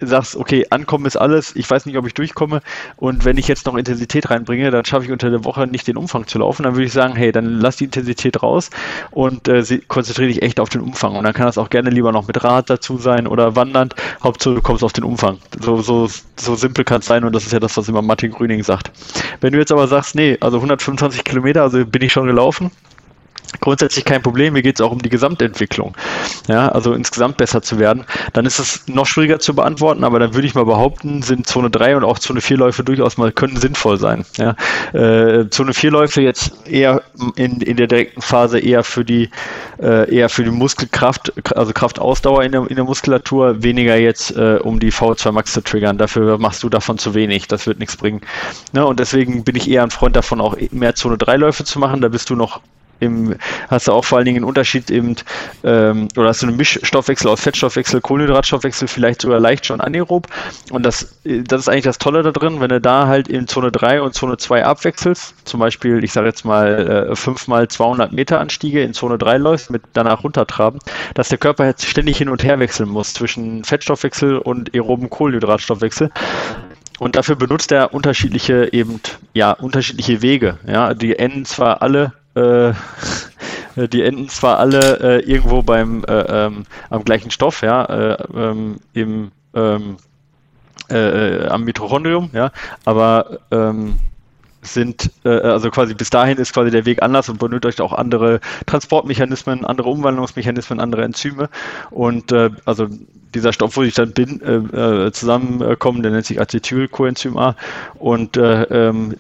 Speaker 2: sagst, okay, ankommen ist alles, ich weiß nicht, ob ich durchkomme und wenn ich jetzt noch Intensität reinbringe, dann schaffe ich unter der Woche nicht den Umfang zu laufen, dann würde ich sagen, hey, dann lass die Intensität raus und äh, konzentriere dich echt auf den Umfang und dann kann das auch gerne lieber noch mit Rad dazu sein oder wandernd, Hauptsache du kommst auf den Umfang. So, so, so simpel kann es sein und das ist ja das, was immer Martin Grüning sagt. Wenn du jetzt aber sagst, nee, also 125 Kilometer, also bin ich schon gelaufen, grundsätzlich kein Problem. Mir geht es auch um die Gesamtentwicklung. Ja, also insgesamt besser zu werden. Dann ist es noch schwieriger zu beantworten, aber dann würde ich mal behaupten, sind Zone 3 und auch Zone 4 Läufe durchaus mal können sinnvoll sein. Ja, äh, Zone 4 Läufe jetzt eher in, in der direkten Phase eher für die äh, eher für die Muskelkraft, also Kraftausdauer in der, in der Muskulatur, weniger jetzt äh, um die V2 Max zu triggern. Dafür machst du davon zu wenig. Das wird nichts bringen. Ne? Und deswegen bin ich eher ein Freund davon, auch mehr Zone 3 Läufe zu machen. Da bist du noch im, hast du auch vor allen Dingen einen Unterschied eben, ähm, oder hast du einen Mischstoffwechsel aus Fettstoffwechsel, Kohlenhydratstoffwechsel, vielleicht sogar leicht schon anaerob. Und das, das ist eigentlich das Tolle da drin, wenn du da halt in Zone 3 und Zone 2 abwechselst, zum Beispiel, ich sage jetzt mal, äh, 5 mal 200 Meter Anstiege in Zone 3 läufst, mit danach runtertraben, dass der Körper jetzt ständig hin und her wechseln muss zwischen Fettstoffwechsel und aeroben Kohlenhydratstoffwechsel. Und dafür benutzt er unterschiedliche eben, ja, unterschiedliche Wege. Ja, die enden zwar alle äh, (laughs) die enden zwar alle äh, irgendwo beim äh, ähm, am gleichen Stoff, ja, äh, ähm, im ähm, äh, am Mitochondrium, ja, aber ähm, sind, äh, also quasi bis dahin ist quasi der Weg anders und benötigt auch andere Transportmechanismen, andere Umwandlungsmechanismen, andere Enzyme. Und äh, also dieser Stoff, wo ich dann bin, äh, zusammenkommen, der nennt sich Acetylcoenzym A und äh, ähm,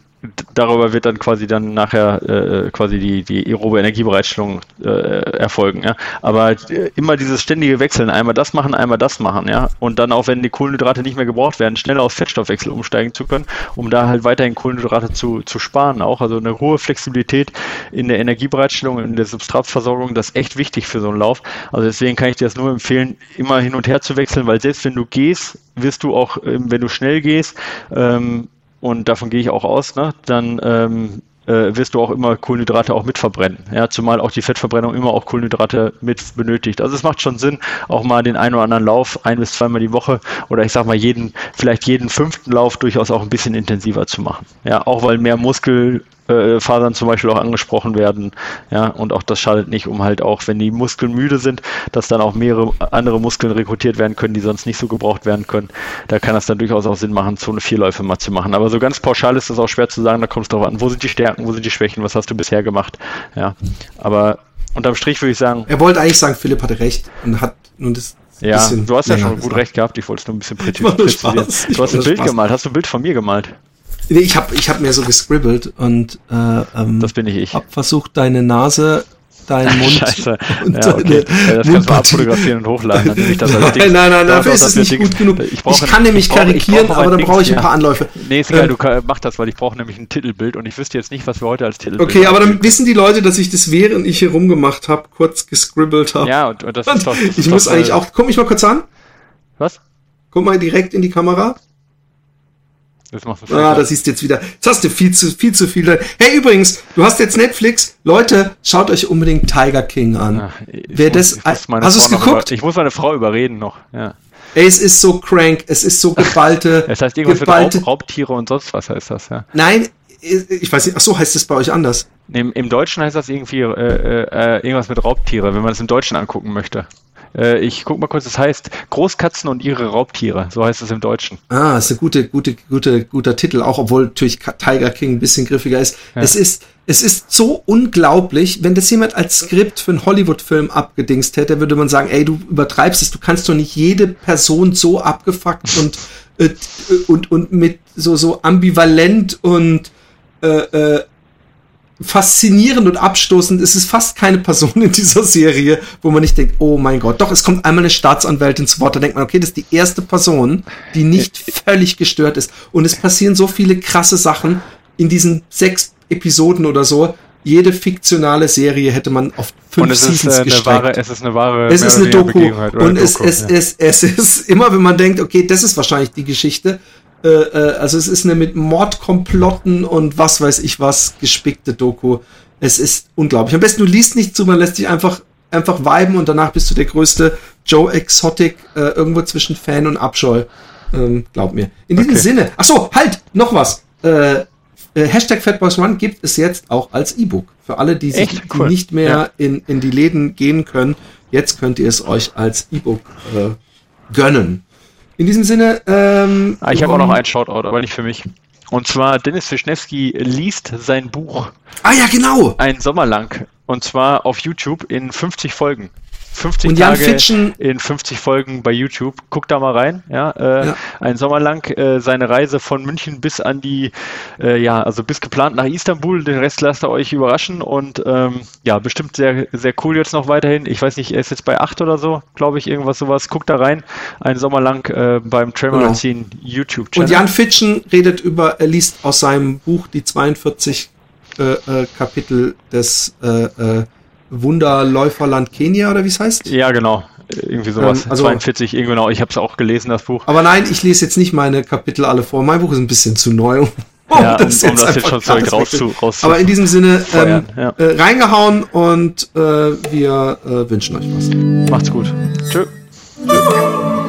Speaker 2: darüber wird dann quasi dann nachher äh, quasi die, die aerobe Energiebereitstellung äh, erfolgen. Ja? Aber äh, immer dieses ständige Wechseln, einmal das machen, einmal das machen, ja. Und dann auch, wenn die Kohlenhydrate nicht mehr gebraucht werden, schneller auf Fettstoffwechsel umsteigen zu können, um da halt weiterhin Kohlenhydrate zu, zu sparen auch. Also eine hohe Flexibilität in der Energiebereitstellung, in der Substratversorgung, das ist echt wichtig für so einen Lauf. Also deswegen kann ich dir das nur empfehlen, immer hin und her zu wechseln, weil selbst wenn du gehst, wirst du auch, ähm, wenn du schnell gehst, ähm, und davon gehe ich auch aus, ne, dann ähm, äh, wirst du auch immer Kohlenhydrate auch mit verbrennen. Ja, zumal auch die Fettverbrennung immer auch Kohlenhydrate mit benötigt. Also es macht schon Sinn, auch mal den einen oder anderen Lauf ein bis zweimal die Woche oder ich sag mal jeden, vielleicht jeden fünften Lauf durchaus auch ein bisschen intensiver zu machen. Ja, auch weil mehr Muskel äh, Fasern zum Beispiel auch angesprochen werden. Ja, und auch das schadet nicht, um halt auch, wenn die Muskeln müde sind, dass dann auch mehrere andere Muskeln rekrutiert werden können, die sonst nicht so gebraucht werden können. Da kann das dann durchaus auch Sinn machen, Zone 4 Läufe mal zu machen. Aber so ganz pauschal ist das auch schwer zu sagen, da kommt es drauf an, wo sind die Stärken, wo sind die Schwächen, was hast du bisher gemacht. Ja, aber unterm Strich würde ich sagen.
Speaker 1: Er wollte eigentlich sagen, Philipp hatte recht und hat nun das
Speaker 2: ja, du hast ja schon gut recht gehabt, ich wollte es nur ein bisschen präzisieren. Du hast ein Bild Spaß. gemalt, hast du ein Bild von mir gemalt?
Speaker 1: Ich habe ich hab mir so gescribbelt und äh,
Speaker 2: ähm, das bin ich ich.
Speaker 1: Hab versucht, deine Nase deinen (laughs) Mund.
Speaker 2: Scheiße. Und ja, okay. ja, das kannst du abfotografieren und hochladen. Dann nehme ich das
Speaker 1: als (laughs) nein, nein, nein, dafür ist es nicht gut genug. Ich, ich kann nämlich ich karikieren, brauch, aber dann brauche ich ein paar Anläufe.
Speaker 2: Nee, ist egal, ähm, du mach das, weil ich brauche nämlich ein Titelbild und ich wüsste jetzt nicht, was wir heute als Titelbild
Speaker 1: Okay, aber dann wissen die Leute, dass ich das während ich hier rumgemacht habe, kurz gescribbelt habe.
Speaker 2: Ja, und, und das ist doch. Das
Speaker 1: ich muss doch, eigentlich auch. Guck mich mal kurz an.
Speaker 2: Was?
Speaker 1: Guck mal direkt in die Kamera. Das macht so ah, das siehst du jetzt wieder. Jetzt hast du viel zu, viel zu viel. Hey, übrigens, du hast jetzt Netflix. Leute, schaut euch unbedingt Tiger King an. Ja, Wer muss, das, hast du es geguckt?
Speaker 2: Über, ich muss meine Frau überreden noch, ja.
Speaker 1: Ey, es ist so crank, es ist so geballte. (laughs)
Speaker 2: Es heißt irgendwas geballte, mit Raub, Raubtiere und sonst was heißt das, ja.
Speaker 1: Nein, ich weiß nicht, ach so, heißt es bei euch anders?
Speaker 2: Im, Im Deutschen heißt das irgendwie äh, äh, irgendwas mit Raubtiere, wenn man es im Deutschen angucken möchte. Äh, ich guck mal kurz, das heißt Großkatzen und ihre Raubtiere. So heißt es im Deutschen.
Speaker 1: Ah, ist ein guter, gute, gute, guter Titel, auch obwohl natürlich Tiger King ein bisschen griffiger ist. Ja. Es ist, es ist so unglaublich, wenn das jemand als Skript für einen Hollywood-Film abgedingst hätte, würde man sagen, ey, du übertreibst es, du kannst doch nicht jede Person so abgefuckt (laughs) und, äh, und, und mit so, so ambivalent und äh, äh, faszinierend und abstoßend. Es ist fast keine Person in dieser Serie, wo man nicht denkt, oh mein Gott. Doch, es kommt einmal eine Staatsanwältin zu Wort. Da denkt man, okay, das ist die erste Person, die nicht (laughs) völlig gestört ist. Und es passieren so viele krasse Sachen in diesen sechs Episoden oder so. Jede fiktionale Serie hätte man auf fünf und es Seasons ist, äh,
Speaker 2: eine wahre, Es ist eine wahre
Speaker 1: Es ist eine Doku. Und es, Doku, es, ja. es, es ist immer, wenn man denkt, okay, das ist wahrscheinlich die Geschichte, äh, äh, also es ist eine mit Mordkomplotten und was weiß ich was gespickte Doku. Es ist unglaublich. Am besten du liest nicht zu, man lässt dich einfach einfach viben und danach bist du der größte Joe Exotic äh, irgendwo zwischen Fan und Abscheu. Ähm, glaub mir. In diesem okay. Sinne. Ach so, halt, noch was. Äh, äh, Hashtag Fatboys One gibt es jetzt auch als E-Book. Für alle, die sich cool. nicht mehr ja. in, in die Läden gehen können. Jetzt könnt ihr es euch als E-Book äh, gönnen. In diesem Sinne, ähm,
Speaker 2: ah, ich habe auch noch einen Shoutout, aber nicht für mich. Und zwar Dennis Wischnewski liest sein Buch.
Speaker 1: Ah ja, genau.
Speaker 2: Ein Sommer lang. Und zwar auf YouTube in 50 Folgen. 50 und Jan Tage Fitschen, in 50 Folgen bei YouTube. Guckt da mal rein. Ja, äh, ja. Ein Sommer lang äh, seine Reise von München bis an die, äh, ja, also bis geplant nach Istanbul. Den Rest lasst ihr euch überraschen und ähm, ja, bestimmt sehr, sehr cool jetzt noch weiterhin. Ich weiß nicht, er ist jetzt bei 8 oder so, glaube ich, irgendwas sowas. Guckt da rein. Ein Sommer lang äh, beim Trail genau. Magazin genau. YouTube-Channel.
Speaker 1: Und Jan Fitschen redet über, er liest aus seinem Buch die 42 äh, äh, Kapitel des äh, Wunderläuferland Kenia oder wie es heißt?
Speaker 2: Ja, genau. Irgendwie sowas. Ähm, also, 42, irgendwie genau. Ich habe es auch gelesen, das Buch.
Speaker 1: Aber nein, ich lese jetzt nicht meine Kapitel alle vor. Mein Buch ist ein bisschen zu neu.
Speaker 2: Um (laughs) ja, das, um, um das jetzt schon Zeug rauszu, rauszu
Speaker 1: Aber in diesem Sinne, ähm, ja. äh, reingehauen und äh, wir äh, wünschen euch was.
Speaker 2: Macht's gut. Tschö. Tschö.